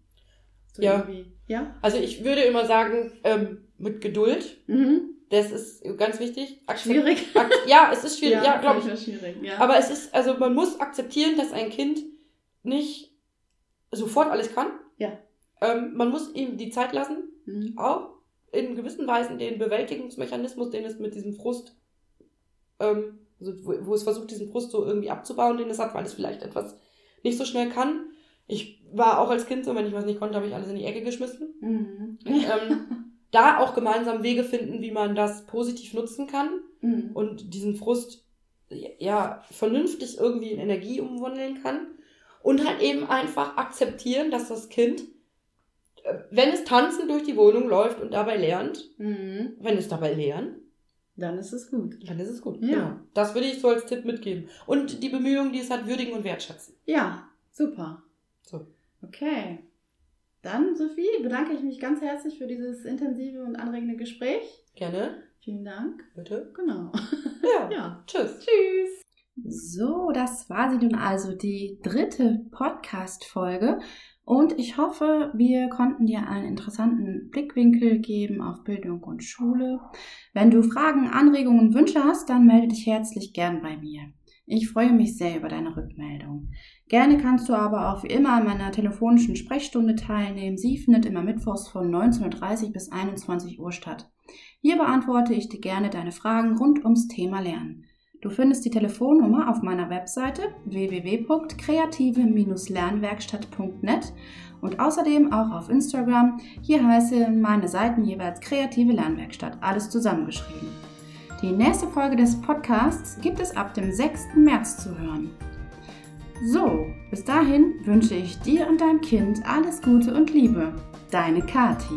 [SPEAKER 1] So
[SPEAKER 2] Ja.
[SPEAKER 1] Ja?
[SPEAKER 2] Also ich würde immer sagen, ähm, mit Geduld.
[SPEAKER 1] Mhm.
[SPEAKER 2] Das ist ganz wichtig. Akzep-
[SPEAKER 1] Schwierig.
[SPEAKER 2] Ak ja, es ist schwierig. Ja, glaube ich.
[SPEAKER 1] schwierig. Ja.
[SPEAKER 2] Aber es ist, also man muss akzeptieren, dass ein Kind nicht sofort alles kann.
[SPEAKER 1] Ja.
[SPEAKER 2] Ähm, man muss ihm die Zeit lassen,
[SPEAKER 1] Mhm.
[SPEAKER 2] auch in gewissen Weisen den Bewältigungsmechanismus, den es mit diesem Frust, ähm, also wo, wo es versucht, diesen Frust so irgendwie abzubauen, den es hat, weil es vielleicht etwas nicht so schnell kann. Ich war auch als Kind so, wenn ich was nicht konnte, habe ich alles in die Ecke geschmissen.
[SPEAKER 1] Mhm.
[SPEAKER 2] ähm, da auch gemeinsam Wege finden, wie man das positiv nutzen kann
[SPEAKER 1] Mhm.
[SPEAKER 2] und diesen Frust ja vernünftig irgendwie in Energie umwandeln kann und halt eben einfach akzeptieren, dass das Kind, äh, wenn es tanzen durch die Wohnung läuft und dabei lernt,
[SPEAKER 1] Mhm.
[SPEAKER 2] wenn es dabei lernt,
[SPEAKER 1] Dann ist es gut.
[SPEAKER 2] dann ist es gut.
[SPEAKER 1] Ja.
[SPEAKER 2] Genau. Das würde ich so als Tipp mitgeben. Und die Bemühungen, die es hat, würdigen und wertschätzen.
[SPEAKER 1] Ja, super.
[SPEAKER 2] So.
[SPEAKER 1] Okay. Dann, Sophie, bedanke ich mich ganz herzlich für dieses intensive und anregende Gespräch.
[SPEAKER 2] Gerne,
[SPEAKER 1] Vielen Dank.
[SPEAKER 2] bitte.
[SPEAKER 1] Genau.
[SPEAKER 2] Ja.
[SPEAKER 1] Ja.
[SPEAKER 2] Tschüss.
[SPEAKER 1] Tschüss.
[SPEAKER 3] So, das war sie nun also, die dritte Podcast-Folge
[SPEAKER 1] Und ich hoffe, wir konnten dir einen interessanten Blickwinkel geben auf Bildung und Schule. Wenn du Fragen, Anregungen, Wünsche hast, dann melde dich herzlich gern bei mir. Ich freue mich sehr über deine Rückmeldung. Gerne kannst du aber auch wie immer an meiner telefonischen Sprechstunde teilnehmen. Sie findet immer mittwochs von 19.30 bis 21 Uhr statt. Hier beantworte ich dir gerne deine Fragen rund ums Thema Lernen. Du findest die Telefonnummer auf meiner Webseite www.kreative-lernwerkstatt.net und außerdem auch auf Instagram. Hier heißen meine Seiten jeweils Kreative Lernwerkstatt, alles zusammengeschrieben. Die nächste Folge des Podcasts gibt es ab dem 6. März zu hören. So, bis dahin wünsche ich dir und deinem Kind alles Gute und Liebe. Deine Kati.